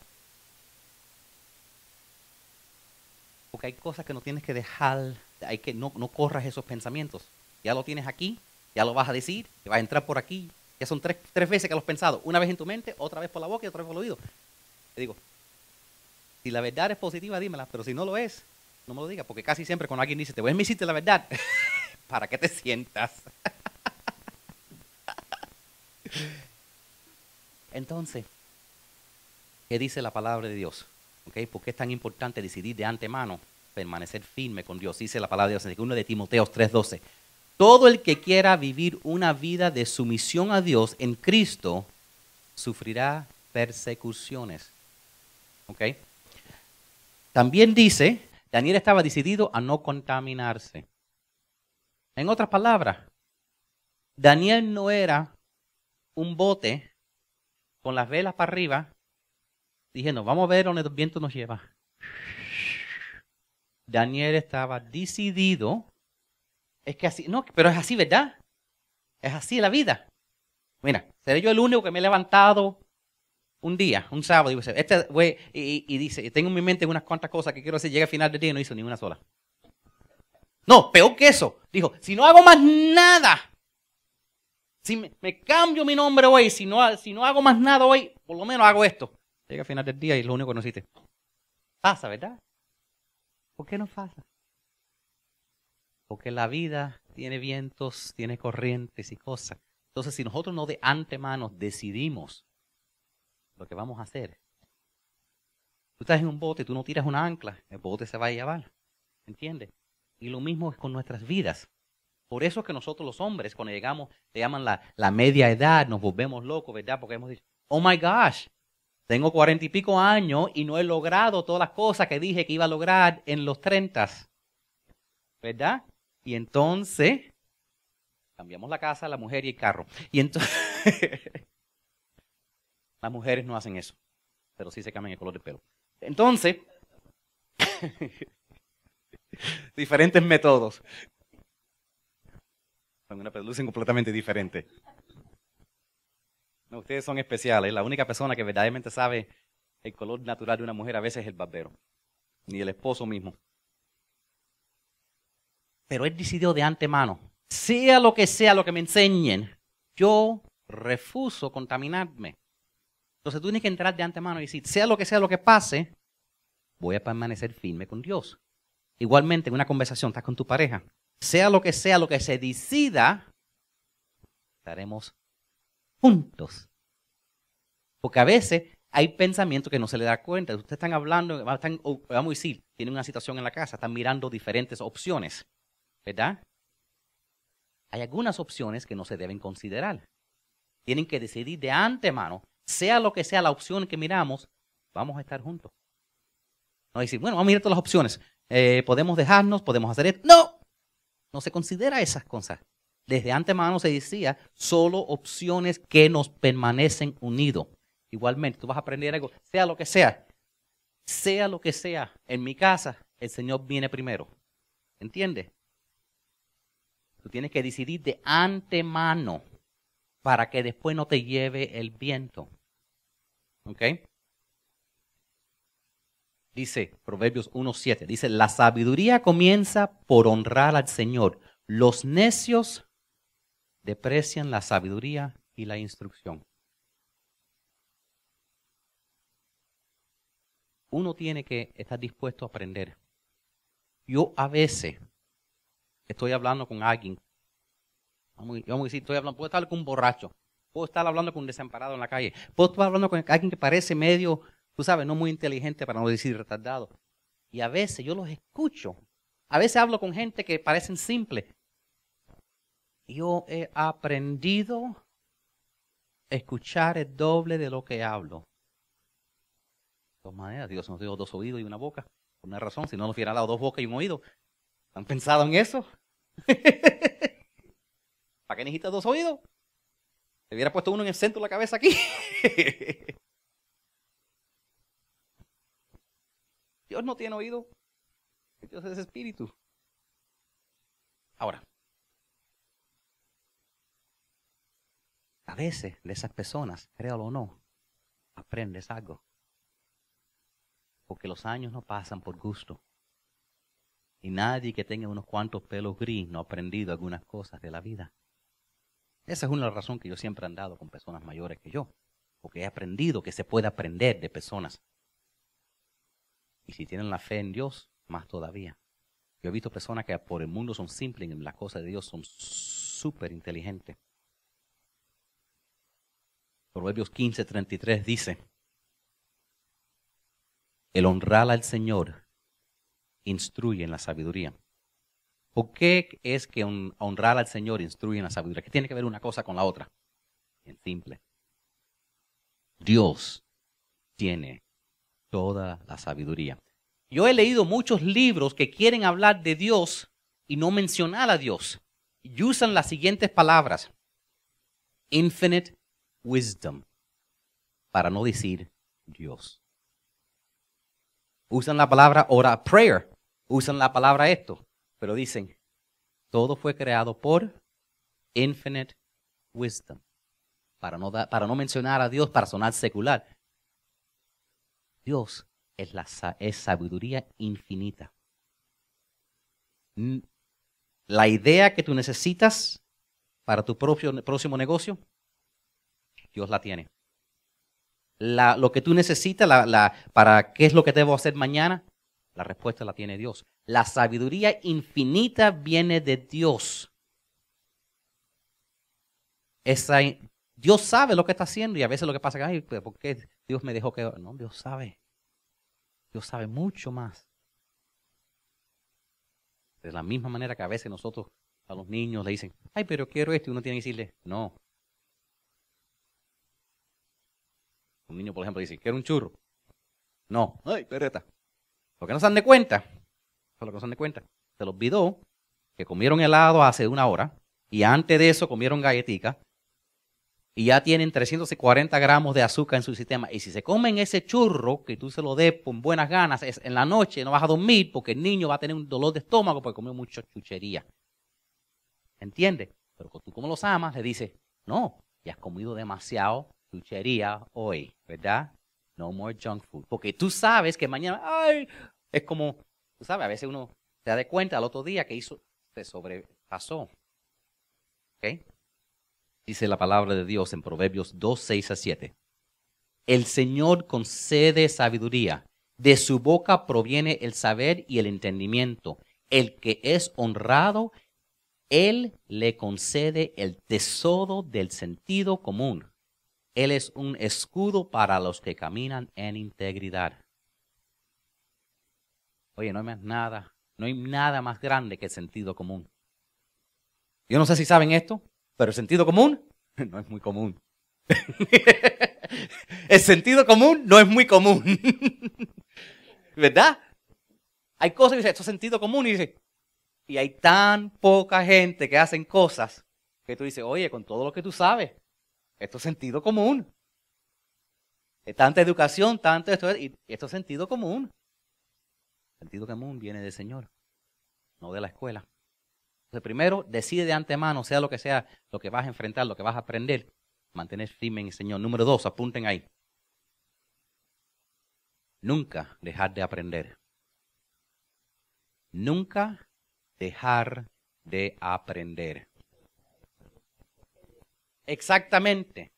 Porque hay cosas que no tienes que dejar, hay que no, no corras esos pensamientos. Ya lo tienes aquí, ya lo vas a decir, te va a entrar por aquí. Ya son tres, tres veces que lo has pensado. Una vez en tu mente, otra vez por la boca y otra vez por el oído. Te digo, si la verdad es positiva, dímela, pero si no lo es, no me lo digas, porque casi siempre cuando alguien dice, te voy a decirte la verdad, *laughs* ¿para qué te sientas? *laughs* Entonces, ¿qué dice la palabra de Dios? ¿Okay? ¿Por qué es tan importante decidir de antemano permanecer firme con Dios? Dice la palabra de Dios en uno de Timoteos 3:12. Todo el que quiera vivir una vida de sumisión a Dios en Cristo sufrirá persecuciones. ¿Ok? También dice Daniel estaba decidido a no contaminarse. En otras palabras, Daniel no era un bote con las velas para arriba diciendo, vamos a ver dónde el viento nos lleva. Daniel estaba decidido. Es que así, no, pero es así, ¿verdad? Es así la vida. Mira, seré yo el único que me he levantado un día, un sábado, y dice, este y, dice, tengo en mi mente unas cuantas cosas que quiero hacer, llega al final del día y no hizo ni una sola. No, peor que eso. Dijo, si no hago más nada, si me, cambio mi nombre hoy, si no, si no hago más nada hoy, por lo menos hago esto. Llega al final del día y lo único que no hiciste. Pasa, ¿verdad? ¿Por qué no pasa? Porque la vida tiene vientos, tiene corrientes y cosas. Entonces, si nosotros no de antemano decidimos lo que vamos a hacer. Tú estás en un bote, tú no tiras una ancla, el bote se va a llevar. ¿Entiendes? Y lo mismo es con nuestras vidas. Por eso es que nosotros los hombres, cuando llegamos, le llaman la, la media edad, nos volvemos locos, ¿verdad? Porque hemos dicho, oh my gosh, tengo cuarenta y pico años y no he logrado todas las cosas que dije que iba a lograr en los trentas. ¿Verdad? Y entonces, cambiamos la casa, la mujer y el carro. Y entonces, *laughs* Las mujeres no hacen eso, pero sí se cambian el color del pelo. Entonces, *laughs* diferentes métodos. Son una lucen completamente diferente. No, ustedes son especiales. La única persona que verdaderamente sabe el color natural de una mujer a veces es el barbero, ni el esposo mismo. Pero él decidió de antemano, sea lo que sea lo que me enseñen, yo refuso contaminarme. Entonces tú tienes que entrar de antemano y decir, sea lo que sea lo que pase, voy a permanecer firme con Dios. Igualmente, en una conversación, estás con tu pareja, sea lo que sea lo que se decida, estaremos juntos. Porque a veces hay pensamientos que no se le da cuenta. Ustedes están hablando, vamos a decir, tienen una situación en la casa, están mirando diferentes opciones, ¿verdad? Hay algunas opciones que no se deben considerar. Tienen que decidir de antemano sea lo que sea la opción que miramos, vamos a estar juntos. No decir, bueno, vamos a mirar todas las opciones. Eh, podemos dejarnos, podemos hacer esto. No, no se considera esas cosas. Desde antemano se decía solo opciones que nos permanecen unidos. igualmente, tú vas a aprender algo, sea lo que sea, sea lo que sea, en mi casa, el Señor viene primero. ¿Entiendes? Tú tienes que decidir de antemano para que después no te lleve el viento. Dice Proverbios 1.7, dice, la sabiduría comienza por honrar al Señor. Los necios deprecian la sabiduría y la instrucción. Uno tiene que estar dispuesto a aprender. Yo a veces estoy hablando con alguien, vamos, a decir, estoy hablando, puedo estar con un borracho, puedo estar hablando con un desamparado en la calle, puedo estar hablando con alguien que parece medio, tú sabes, no muy inteligente para no decir retardado. Y a veces yo los escucho. A veces hablo con gente que parecen simples. Yo he aprendido a escuchar el doble de lo que hablo. De todas maneras, Dios nos dio dos oídos y una boca. Por una razón, si no nos hubiera dado dos bocas y un oído. ¿Han pensado en eso? *laughs* ¿Para qué necesitas dos oídos? Te hubiera puesto uno en el centro de la cabeza aquí. *laughs* Dios no tiene oído. Dios es espíritu. Ahora, a veces de esas personas, créalo o no, aprendes algo. Porque los años no pasan por gusto. Y nadie que tenga unos cuantos pelos gris no ha aprendido algunas cosas de la vida. Esa es una razón que yo siempre he andado con personas mayores que yo. Porque he aprendido que se puede aprender de personas. Y si tienen la fe en Dios, más todavía. Yo he visto personas que por el mundo son simples y en las cosas de Dios son súper inteligentes. Proverbios 15:33 dice, el honrar al Señor instruye en la sabiduría. ¿Por qué es que honrar al Señor instruye en la sabiduría? ¿Qué tiene que ver una cosa con la otra? En simple. Dios tiene toda la sabiduría. Yo he leído muchos libros que quieren hablar de Dios y no mencionar a Dios. Y usan las siguientes palabras. Infinite wisdom. Para no decir Dios. Usan la palabra ora, prayer. Usan la palabra esto. Pero dicen, todo fue creado por infinite wisdom. Para no, para no mencionar a Dios, para sonar secular. Dios es, la, es sabiduría infinita. La idea que tú necesitas para tu propio, próximo negocio, Dios la tiene. La, lo que tú necesitas la, la, para qué es lo que debo hacer mañana, la respuesta la tiene Dios. La sabiduría infinita viene de Dios. Esa, Dios sabe lo que está haciendo y a veces lo que pasa es, ¿por qué Dios me dejó que... No, Dios sabe. Dios sabe mucho más. De la misma manera que a veces nosotros a los niños le dicen, ay, pero quiero esto, y uno tiene que decirle, no. Un niño, por ejemplo, dice, quiero un churro. No, ay, pereta. Lo que no se dan de cuenta, lo que no se dan de cuenta, se los olvidó que comieron helado hace una hora y antes de eso comieron galletica y ya tienen 340 gramos de azúcar en su sistema. Y si se comen ese churro, que tú se lo des con buenas ganas, es, en la noche no vas a dormir porque el niño va a tener un dolor de estómago porque comió mucha chuchería. ¿Entiendes? Pero tú como los amas, le dices, no, ya has comido demasiado chuchería hoy, ¿verdad? No more junk food. Porque tú sabes que mañana, ay, es como, tú sabes, a veces uno se da cuenta al otro día que hizo, se sobrepasó. ¿Ok? Dice la palabra de Dios en Proverbios 2, 6 a 7. El Señor concede sabiduría. De su boca proviene el saber y el entendimiento. El que es honrado, Él le concede el tesoro del sentido común. Él es un escudo para los que caminan en integridad. Oye, no hay más nada, no hay nada más grande que el sentido común. Yo no sé si saben esto, pero el sentido común *laughs* no es muy común. *laughs* el sentido común no es muy común. *laughs* ¿Verdad? Hay cosas que dicen, esto es sentido común y y hay tan poca gente que hacen cosas que tú dices, oye, con todo lo que tú sabes, esto es sentido común. tanta educación, tanto esto, y esto es sentido común. sentido común viene del Señor, no de la escuela. Entonces, primero, decide de antemano, sea lo que sea, lo que vas a enfrentar, lo que vas a aprender, mantener firme en el Señor. Número dos, apunten ahí. Nunca dejar de aprender. Nunca dejar de aprender. Exactamente,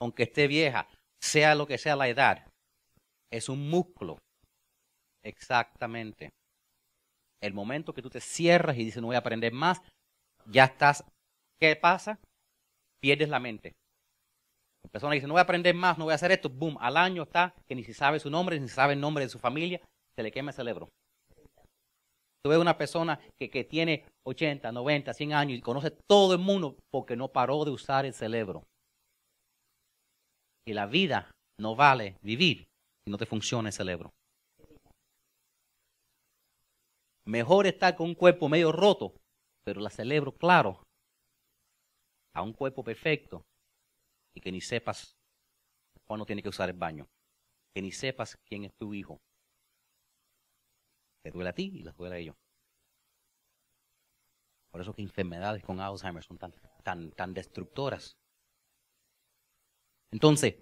aunque esté vieja, sea lo que sea la edad, es un músculo. Exactamente. El momento que tú te cierras y dices no voy a aprender más, ya estás, ¿qué pasa? Pierdes la mente. La persona dice no voy a aprender más, no voy a hacer esto, boom, al año está que ni si sabe su nombre, ni si sabe el nombre de su familia, se le quema el cerebro. Tú ves una persona que, que tiene 80, 90, 100 años y conoce todo el mundo porque no paró de usar el cerebro. Y la vida no vale vivir si no te funciona el cerebro. Mejor estar con un cuerpo medio roto, pero el cerebro claro, a un cuerpo perfecto y que ni sepas cuándo tiene que usar el baño, que ni sepas quién es tu hijo, te duele a ti y les duele a ellos. Por eso que enfermedades con Alzheimer son tan, tan, tan destructoras. Entonces,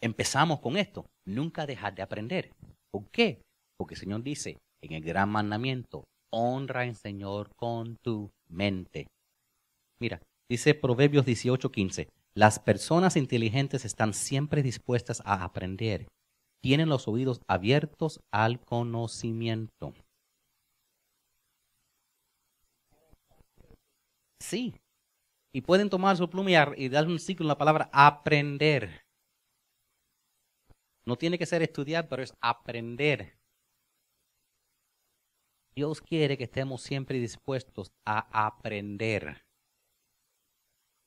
empezamos con esto. Nunca dejar de aprender. ¿Por qué? Porque el Señor dice en el gran mandamiento, honra al Señor con tu mente. Mira, dice Proverbios 18:15, las personas inteligentes están siempre dispuestas a aprender tienen los oídos abiertos al conocimiento. Sí. Y pueden tomar su pluma y, darle un ciclo en la palabra aprender. No tiene que ser estudiar, pero es aprender. Dios quiere que estemos siempre dispuestos a aprender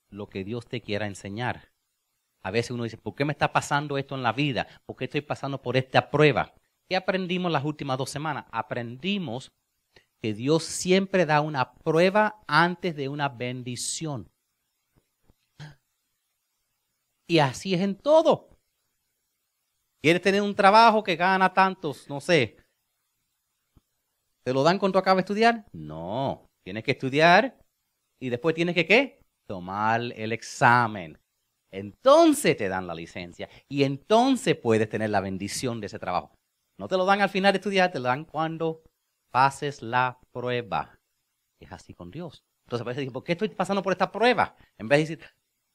lo que Dios te quiera enseñar. A veces uno dice, ¿por qué me está pasando esto en la vida? ¿Por qué estoy pasando por esta prueba? ¿Qué aprendimos las últimas dos semanas? Aprendimos que Dios siempre da una prueba antes de una bendición. Y así es en todo. ¿Quieres tener un trabajo que gana tantos? No sé. ¿Te lo dan cuando acabas de estudiar? No. Tienes que estudiar y después tienes que ¿qué? Tomar el examen entonces te dan la licencia y entonces puedes tener la bendición de ese trabajo. No te lo dan al final de estudiar, te lo dan cuando pases la prueba. Es así con Dios. Entonces a veces decir, ¿por qué estoy pasando por esta prueba? En vez de decir,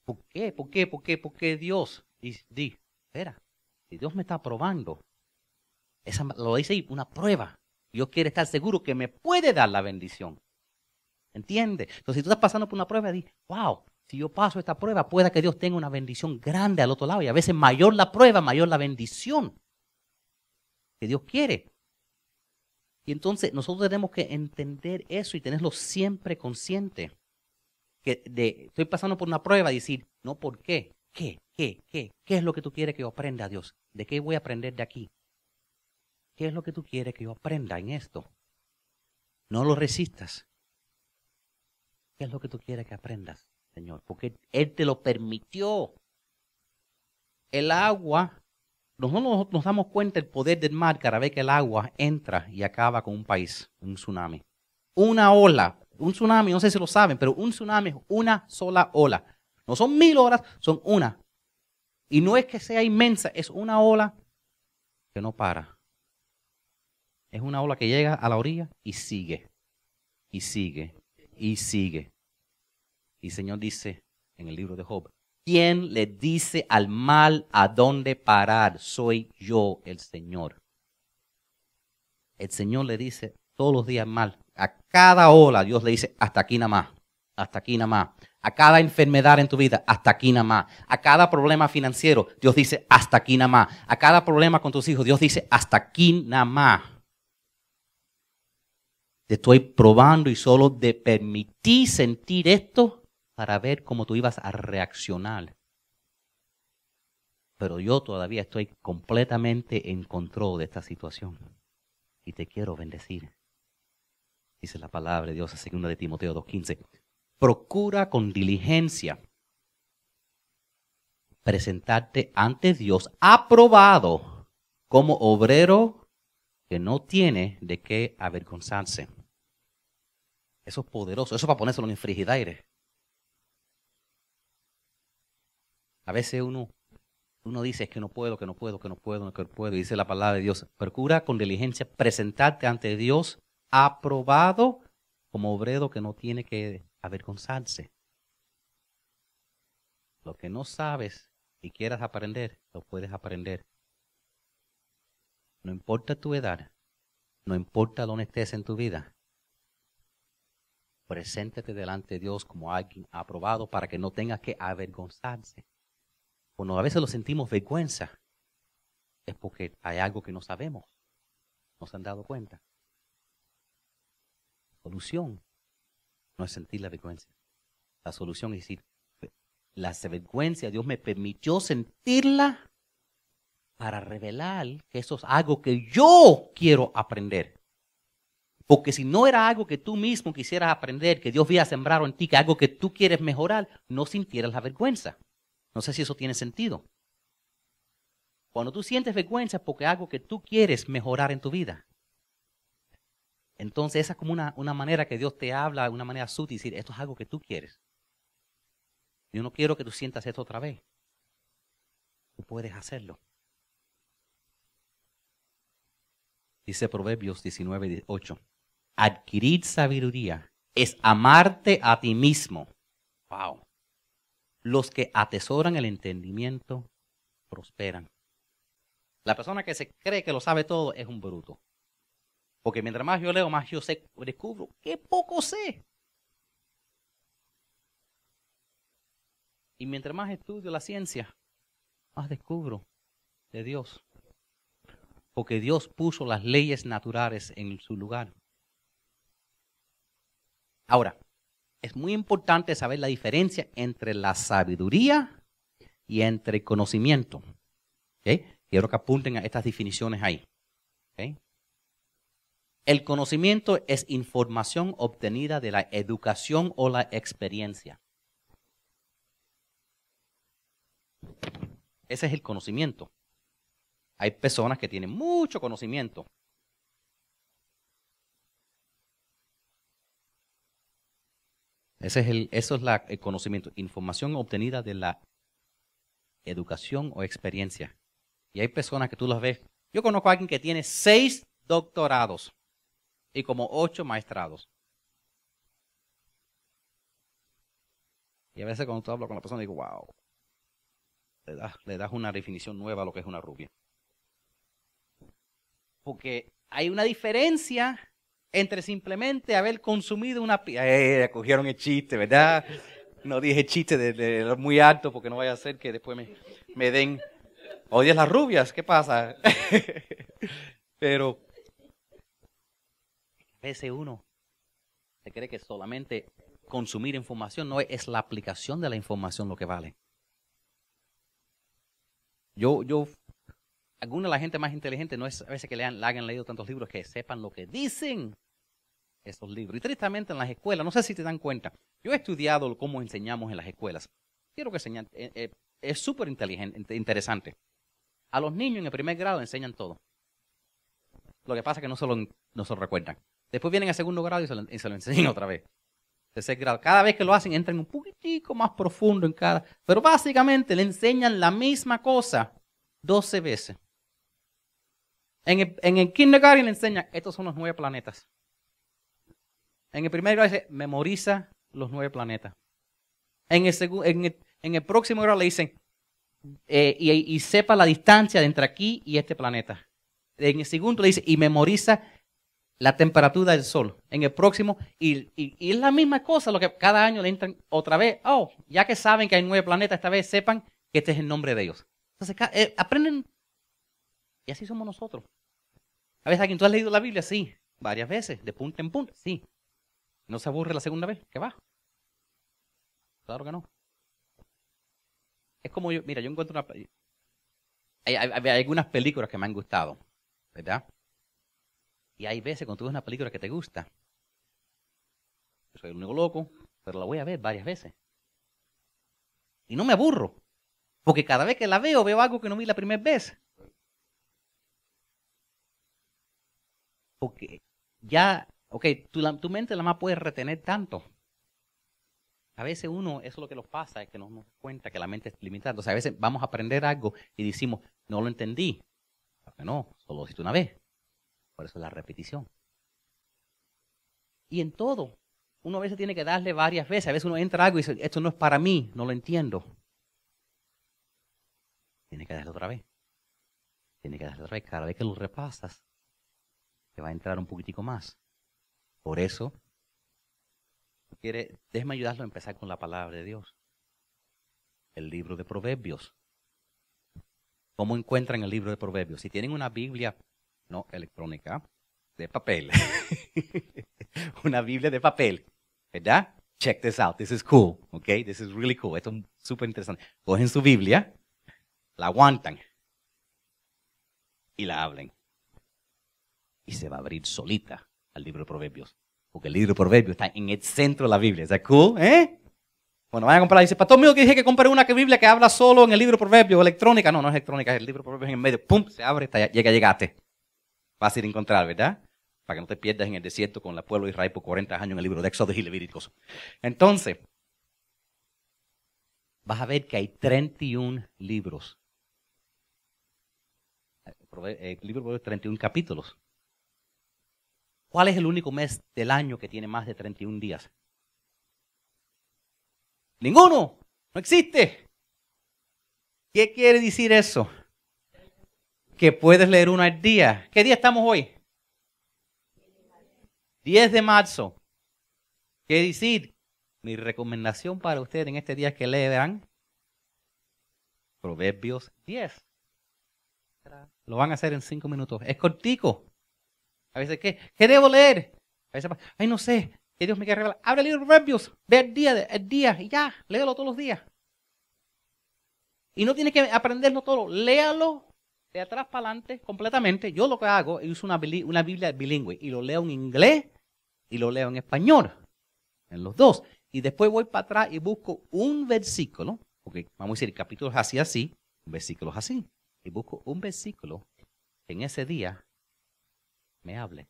¿por qué? ¿Por qué? ¿Por qué? ¿Por qué Dios? Y di, espera, si Dios me está probando, lo dice ahí, una prueba. Dios quiere estar seguro que me puede dar la bendición. ¿Entiende? Entonces si tú estás pasando por una prueba, di, wow, si yo paso esta prueba, pueda que Dios tenga una bendición grande al otro lado. Y a veces mayor la prueba, mayor la bendición que Dios quiere. Y entonces nosotros tenemos que entender eso y tenerlo siempre consciente. Que de, estoy pasando por una prueba y decir, no, ¿por qué? ¿Qué? ¿Qué? ¿Qué? ¿Qué es lo que tú quieres que yo aprenda, Dios? ¿De qué voy a aprender de aquí? ¿Qué es lo que tú quieres que yo aprenda en esto? No lo resistas. ¿Qué es lo que tú quieres que aprendas? Señor, porque Él te lo permitió. El agua, nosotros nos damos cuenta del poder del mar cada vez que el agua entra y acaba con un país, un tsunami. Una ola, un tsunami, no sé si lo saben, pero un tsunami es una sola ola. No son mil horas, son una. Y no es que sea inmensa, es una ola que no para. Es una ola que llega a la orilla y sigue, y sigue, y sigue. Y el Señor dice en el libro de Job, ¿quién le dice al mal a dónde parar? Soy yo el Señor. El Señor le dice todos los días mal. A cada ola Dios le dice, hasta aquí nada más, hasta aquí nada más. A cada enfermedad en tu vida, hasta aquí nada más. A cada problema financiero, Dios dice, hasta aquí nada más. A cada problema con tus hijos, Dios dice, hasta aquí nada más. Te estoy probando y solo de permitir sentir esto, para ver cómo tú ibas a reaccionar. Pero yo todavía estoy completamente en control de esta situación. Y te quiero bendecir. Dice la palabra de Dios a segunda de Timoteo 2.15. Procura con diligencia presentarte ante Dios aprobado como obrero que no tiene de qué avergonzarse. Eso es poderoso. Eso para ponérselo en el frigidaire. A veces uno, uno dice que no puedo, que no puedo, que no puedo, que no puedo. dice la palabra de Dios. Procura con diligencia presentarte ante Dios aprobado como obrero que no tiene que avergonzarse. Lo que no sabes y quieras aprender, lo puedes aprender. No importa tu edad, no importa dónde estés en tu vida. Preséntate delante de Dios como alguien aprobado para que no tengas que avergonzarse. Cuando a veces lo sentimos vergüenza, es porque hay algo que no sabemos. ¿No se han dado cuenta? La solución no es sentir la vergüenza. La solución es decir, la vergüenza, Dios me permitió sentirla para revelar que eso es algo que yo quiero aprender. Porque si no era algo que tú mismo quisieras aprender, que Dios había sembrado en ti, que algo que tú quieres mejorar, no sintieras la vergüenza. No sé si eso tiene sentido. Cuando tú sientes vergüenza porque algo que tú quieres mejorar en tu vida. Entonces esa es como una, una manera que Dios te habla, una manera sutil, decir, esto es algo que tú quieres. Yo no quiero que tú sientas esto otra vez. Tú puedes hacerlo. Dice Proverbios 19, 8. Adquirir sabiduría es amarte a ti mismo. Wow. Los que atesoran el entendimiento prosperan. La persona que se cree que lo sabe todo es un bruto. Porque mientras más yo leo, más yo descubro que poco sé. Y mientras más estudio la ciencia, más descubro de Dios. Porque Dios puso las leyes naturales en su lugar. Ahora, es muy importante saber la diferencia entre la sabiduría y entre conocimiento. Quiero que apunten a estas definiciones ahí. El conocimiento es información obtenida de la educación o la experiencia. Ese es el conocimiento. Hay personas que tienen mucho conocimiento. Ese es el, eso es el conocimiento, información obtenida de la educación o experiencia. Y hay personas que tú las ves. Yo conozco a alguien que tiene seis doctorados y como ocho maestrados. Y a veces cuando tú hablas con la persona digo, wow, le das, una definición nueva a lo que es una rubia. Porque hay una diferencia entre simplemente haber consumido una... Eh, cogieron el chiste, ¿verdad? No dije chiste de, muy alto porque no vaya a ser que después me, den... Odias las rubias, ¿qué pasa? *laughs* Pero veces uno se cree que solamente consumir información no es la aplicación de la información lo que vale. Yo, yo, alguna de la gente más inteligente no es a veces que lean, hayan leído tantos libros que sepan lo que dicen estos libros. Y tristemente en las escuelas, no sé si te dan cuenta, yo he estudiado cómo enseñamos en las escuelas. Quiero que enseñan, eh, eh, es súper interesante. A los niños en el primer grado enseñan todo. Lo que pasa es que no se lo, no se lo recuerdan. Después vienen al segundo grado y se, lo, y se lo enseñan otra vez. Tercer grado. Cada vez que lo hacen entran un poquitico más profundo en cada. Pero básicamente le enseñan la misma cosa 12 veces. En el, en el kindergarten le enseñan, estos son los nueve planetas. En el primer grado dice, memoriza los nueve planetas. En el, en el, en el próximo grado le dicen, eh, y, y, sepa la distancia entre aquí y este planeta. En el segundo le dice, y memoriza la temperatura del sol. En el próximo, y, y, es la misma cosa, lo que cada año le entran otra vez. Oh, ya que saben que hay nueve planetas, esta vez sepan que este es el nombre de ellos. Entonces, eh, aprenden. Y así somos nosotros. A veces, ¿alguien tú has leído la Biblia? Sí, varias veces, de punta en punta, sí. ¿No se aburre la segunda vez? ¿Qué va? Claro que no. Es como yo, mira, yo encuentro una... Hay, hay, algunas películas que me han gustado, ¿verdad? Y hay veces cuando tú ves una película que te gusta, yo soy el único loco, pero la voy a ver varias veces. Y no me aburro. Porque cada vez que la veo, veo algo que no vi la primera vez. Porque ya, ok, tu, tu mente la más puede retener tanto. A veces uno, eso es lo que nos pasa, es que no nos cuenta que la mente es limitada. Entonces a veces vamos a aprender algo y decimos, no lo entendí. No, solo lo hiciste una vez. Por eso es la repetición. Y en todo, uno a veces tiene que darle varias veces. A veces uno entra algo y dice, esto no es para mí, no lo entiendo. Tiene que darle otra vez. Tiene que darle otra vez. Cada vez que lo repasas, te va a entrar un poquitico más. Por eso, quiere, déjeme ayudarlo a empezar con la palabra de Dios. El libro de Proverbios. ¿Cómo encuentran el libro de Proverbios? Si tienen una Biblia no electrónica, de papel. *laughs* una Biblia de papel, ¿verdad? Check this out. This is cool, okay? This is really cool. Esto es súper interesante. Cogen su Biblia, la aguantan y la hablen. Y se va a abrir solita al libro de Proverbios. Porque el libro de Proverbios está en el centro de la Biblia. ¿Es cool? ¿Eh? Bueno, vayan a comprar. Dice, todo mío que dije que compre una Biblia que habla solo en el libro de Proverbios, electrónica. No, no es electrónica, es el libro de Proverbios en el medio. ¡Pum! Se abre, está, llega, llegaste. Fácil de encontrar, ¿verdad? Para que no te pierdas en el desierto con el pueblo de Israel por 40 años en el libro de Éxodo y Levíticos. Entonces, vas a ver que hay 31 libros. El libro de 31 capítulos. ¿Cuál es el único mes del año que tiene más de 31 días? Ninguno. No existe. ¿Qué quiere decir eso? Que puedes leer uno al día. ¿Qué día estamos hoy? 10 de marzo. ¿Qué decir? Mi recomendación para ustedes en este día es que lean Proverbios 10. Lo van a hacer en 5 minutos. Es cortico. A veces, ¿qué? ¿Qué debo leer? A veces, ay, no sé. Que Dios me quiere revelar. Abre el libro de Proverbios. Ve el día, el día y ya. Léelo todos los días. Y no tiene que aprenderlo todo. Léalo de atrás para adelante completamente. Yo lo que hago es una, una Biblia bilingüe y lo leo en inglés y lo leo en español. En los dos. Y después voy para atrás y busco un versículo. Porque vamos a decir, capítulos así, así. Versículos así. Y busco un versículo en ese día me hable.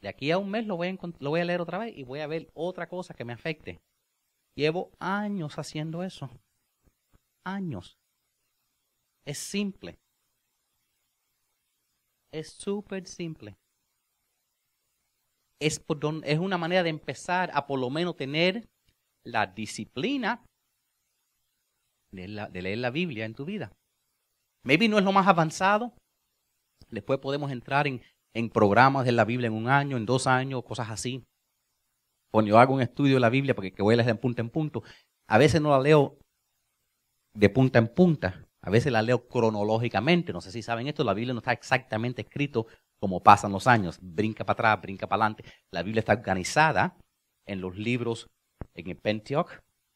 De aquí a un mes lo voy, a lo voy a leer otra vez y voy a ver otra cosa que me afecte. Llevo años haciendo eso. Años. Es simple. Es súper simple. Es, por es una manera de empezar a por lo menos tener la disciplina de, de leer la Biblia en tu vida. Maybe no es lo más avanzado, Después podemos entrar en, programas de la Biblia en un año, en dos años, cosas así. Cuando yo hago un estudio de la Biblia, porque que voy a leer de punta en punto, a veces no la leo de punta en punta, a veces la leo cronológicamente. No sé si saben esto, la Biblia no está exactamente escrito como pasan los años, brinca para atrás, brinca para adelante. La Biblia está organizada en los libros en el Pentateuch,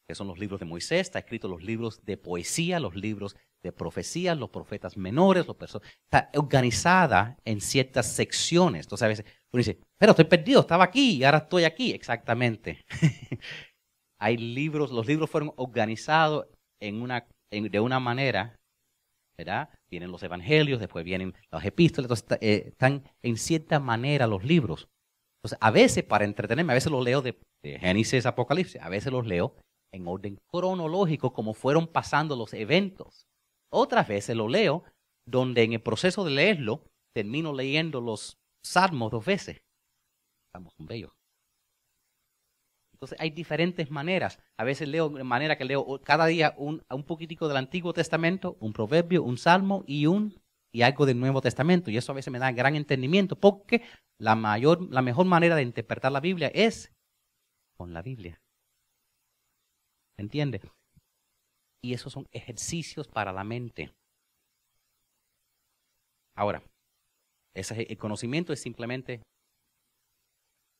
que son los libros de Moisés, está escrito los libros de poesía, los libros de profecías, los profetas menores, los está organizada en ciertas secciones. Entonces a veces uno dice, pero estoy perdido, estaba aquí y ahora estoy aquí. Exactamente. *laughs* Hay libros, los libros fueron organizados en una, de una manera, ¿verdad? Vienen los evangelios, después vienen los epístolas, entonces eh, están en cierta manera los libros. Entonces, a veces para entretenerme, a veces los leo de Génesis, Apocalipsis, a veces los leo en orden cronológico como fueron pasando los eventos. Otras veces lo leo donde en el proceso de leerlo termino leyendo los salmos dos veces. Salmos son bellos. Entonces hay diferentes maneras. A veces leo de manera que leo cada día un, un poquitico del Antiguo Testamento, un proverbio, un salmo y un y algo del Nuevo Testamento. Y eso a veces me da gran entendimiento porque la, mayor, la mejor manera de interpretar la Biblia es con la Biblia. ¿Entiende? Y esos son ejercicios para la mente. Ahora, ese, el conocimiento es simplemente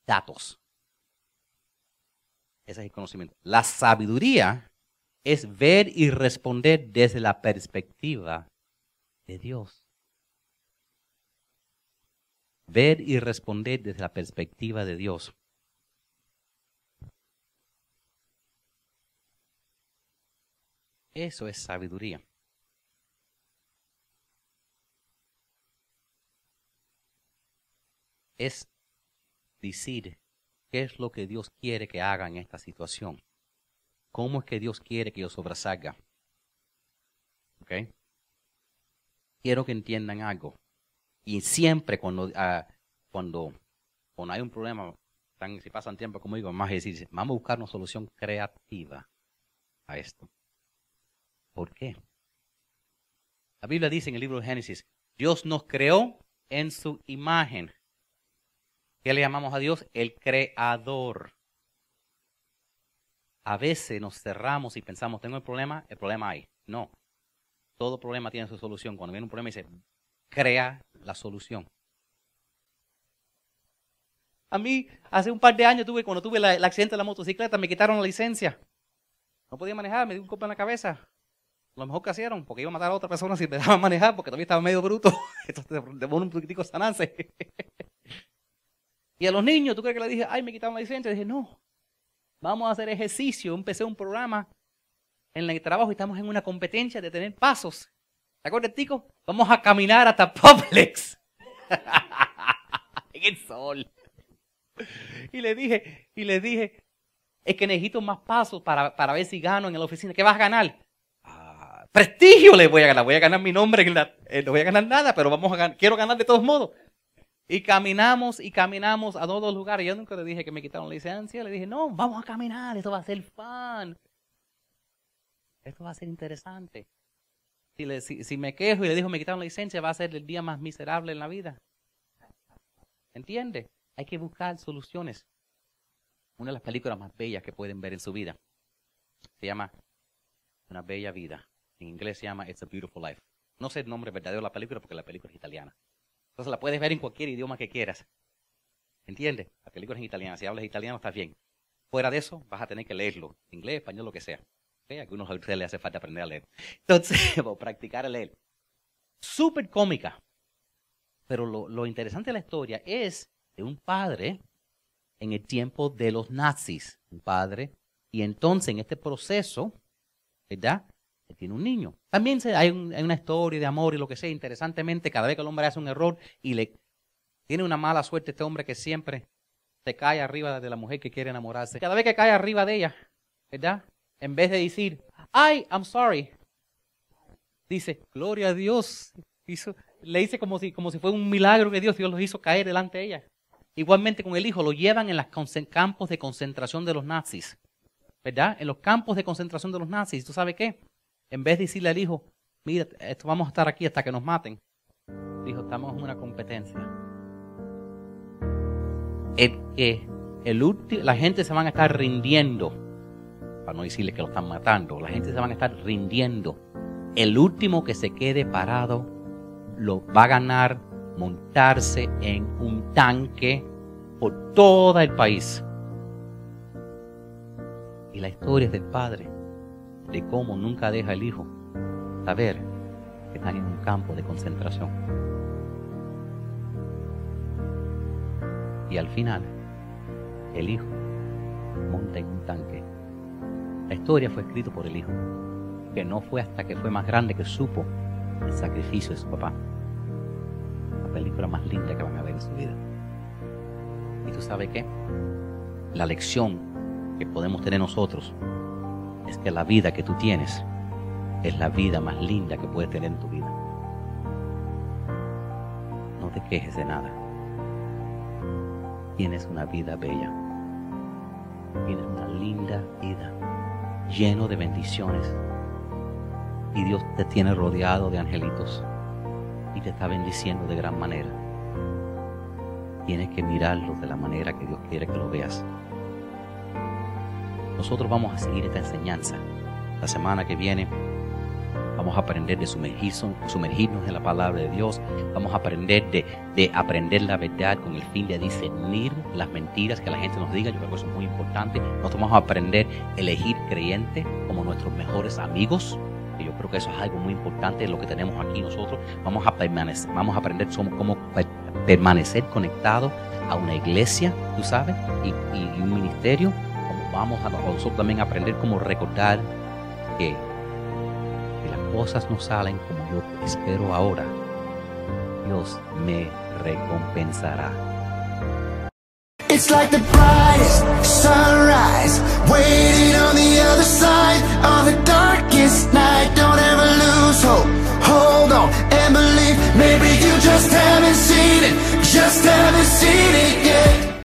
datos. Ese es el conocimiento. La sabiduría es ver y responder desde la perspectiva de Dios. Ver y responder desde la perspectiva de Dios. Eso es sabiduría. Es decir qué es lo que Dios quiere que haga en esta situación. ¿Cómo es que Dios quiere que yo sobresalga? ¿Ok? Quiero que entiendan algo. Y siempre cuando, ah, cuando, cuando hay un problema, si pasan tiempo como digo, más decir, vamos a buscar una solución creativa a esto. ¿Por qué? La Biblia dice en el libro de Génesis, Dios nos creó en su imagen. ¿Qué le llamamos a Dios? El creador. A veces nos cerramos y pensamos, tengo el problema, el problema hay. No. Todo problema tiene su solución. Cuando viene un problema, dice, crea la solución. A mí, hace un par de años tuve, cuando tuve el accidente de la motocicleta, me quitaron la licencia. No podía manejar, me dio un golpe en la cabeza. Lo mejor que hicieron, porque iba a matar a otra persona si me *laughs* dejaban manejar, porque todavía estaba medio bruto. *laughs* Entonces, de un poquitico sanarse. *laughs* y a los niños, ¿tú crees que le dije, ay, me quitaron la licencia? Y dije, no, vamos a hacer ejercicio. Empecé un programa en el trabajo y estamos en una competencia de tener pasos. ¿Te acuerdas, Tico? Vamos a caminar hasta Publix. en el sol. Y le dije, y le dije, es que necesito más pasos para, para ver si gano en la oficina. ¿Qué vas a ganar? Prestigio le voy a ganar. Voy a ganar mi nombre, eh, no voy a ganar nada, pero vamos a ganar, quiero ganar de todos modos. Y caminamos y caminamos a todos los lugares. Yo nunca le dije que me quitaron la licencia. Le dije, no, vamos a caminar, esto va a ser fun. Esto va a ser interesante. Si, me quejo y le digo me quitaron la licencia, va a ser el día más miserable en la vida. ¿Entiende? Hay que buscar soluciones. Una de las películas más bellas que pueden ver en su vida se llama Una Bella Vida. En inglés se llama It's a Beautiful Life. No sé el nombre verdadero de la película porque la película es italiana. Entonces la puedes ver en cualquier idioma que quieras. ¿Entiendes? La película es italiana. Si hablas italiano, está bien. Fuera de eso, vas a tener que leerlo. Inglés, español, lo que sea. ¿Okay? A algunos a ustedes les hace falta aprender a leer. Entonces, *laughs* practicar a leer. Súper cómica. Pero lo, lo interesante de la historia es de un padre en el tiempo de los nazis. Un padre. Y entonces, en este proceso, ¿verdad? Tiene un niño. También hay, una historia de amor y lo que sea. Interesantemente, cada vez que el hombre hace un error y le tiene una mala suerte este hombre que siempre se cae arriba de la mujer que quiere enamorarse. Cada vez que cae arriba de ella, ¿verdad? En vez de decir, ay, I'm sorry, dice, gloria a Dios. le dice como si, como si fue un milagro que Dios, Dios hizo caer delante de ella. Igualmente con el hijo, lo llevan en los campos de concentración de los nazis. ¿Verdad? En los campos de concentración de los nazis. ¿Tú sabes qué? En vez de decirle al hijo, mira, esto vamos a estar aquí hasta que nos maten, dijo, estamos en una competencia. El que el la gente se van a estar rindiendo, para no decirle que lo están matando, la gente se van a estar rindiendo. El último que se quede parado lo va a ganar montarse en un tanque por todo el país. Y la historia es del padre de cómo nunca deja el hijo saber que están en un campo de concentración. Y al final, el hijo monta en un tanque. La historia fue escrita por el hijo, que no fue hasta que fue más grande que supo el sacrificio de su papá. La película más linda que van a ver en su vida. ¿Y tú sabes qué? La lección que podemos tener nosotros es que la vida que tú tienes es la vida más linda que puedes tener en tu vida. No te quejes de nada. Tienes una vida bella. Tienes una linda vida, lleno de bendiciones. Y Dios te tiene rodeado de angelitos y te está bendiciendo de gran manera. Tienes que mirarlos de la manera que Dios quiere que lo veas nosotros vamos a seguir esta enseñanza. La semana que viene vamos a aprender de sumergirnos en la palabra de Dios. Vamos a aprender de, aprender la verdad con el fin de discernir las mentiras que la gente nos diga. Yo creo que eso es muy importante. Nosotros vamos a aprender a elegir creyentes como nuestros mejores amigos. Y yo creo que eso es algo muy importante de lo que tenemos aquí nosotros. Vamos a, permanecer, vamos a aprender cómo permanecer conectados a una iglesia, tú sabes, y un ministerio vamos a nosotros también aprender cómo recordar que cosas no salen como yo espero ahora, Dios me recompensará. It's like the brightest sunrise Waiting on the other side of the darkest night. Don't ever lose hope, hold on and believe. Maybe you just haven't seen it, just haven't seen it yet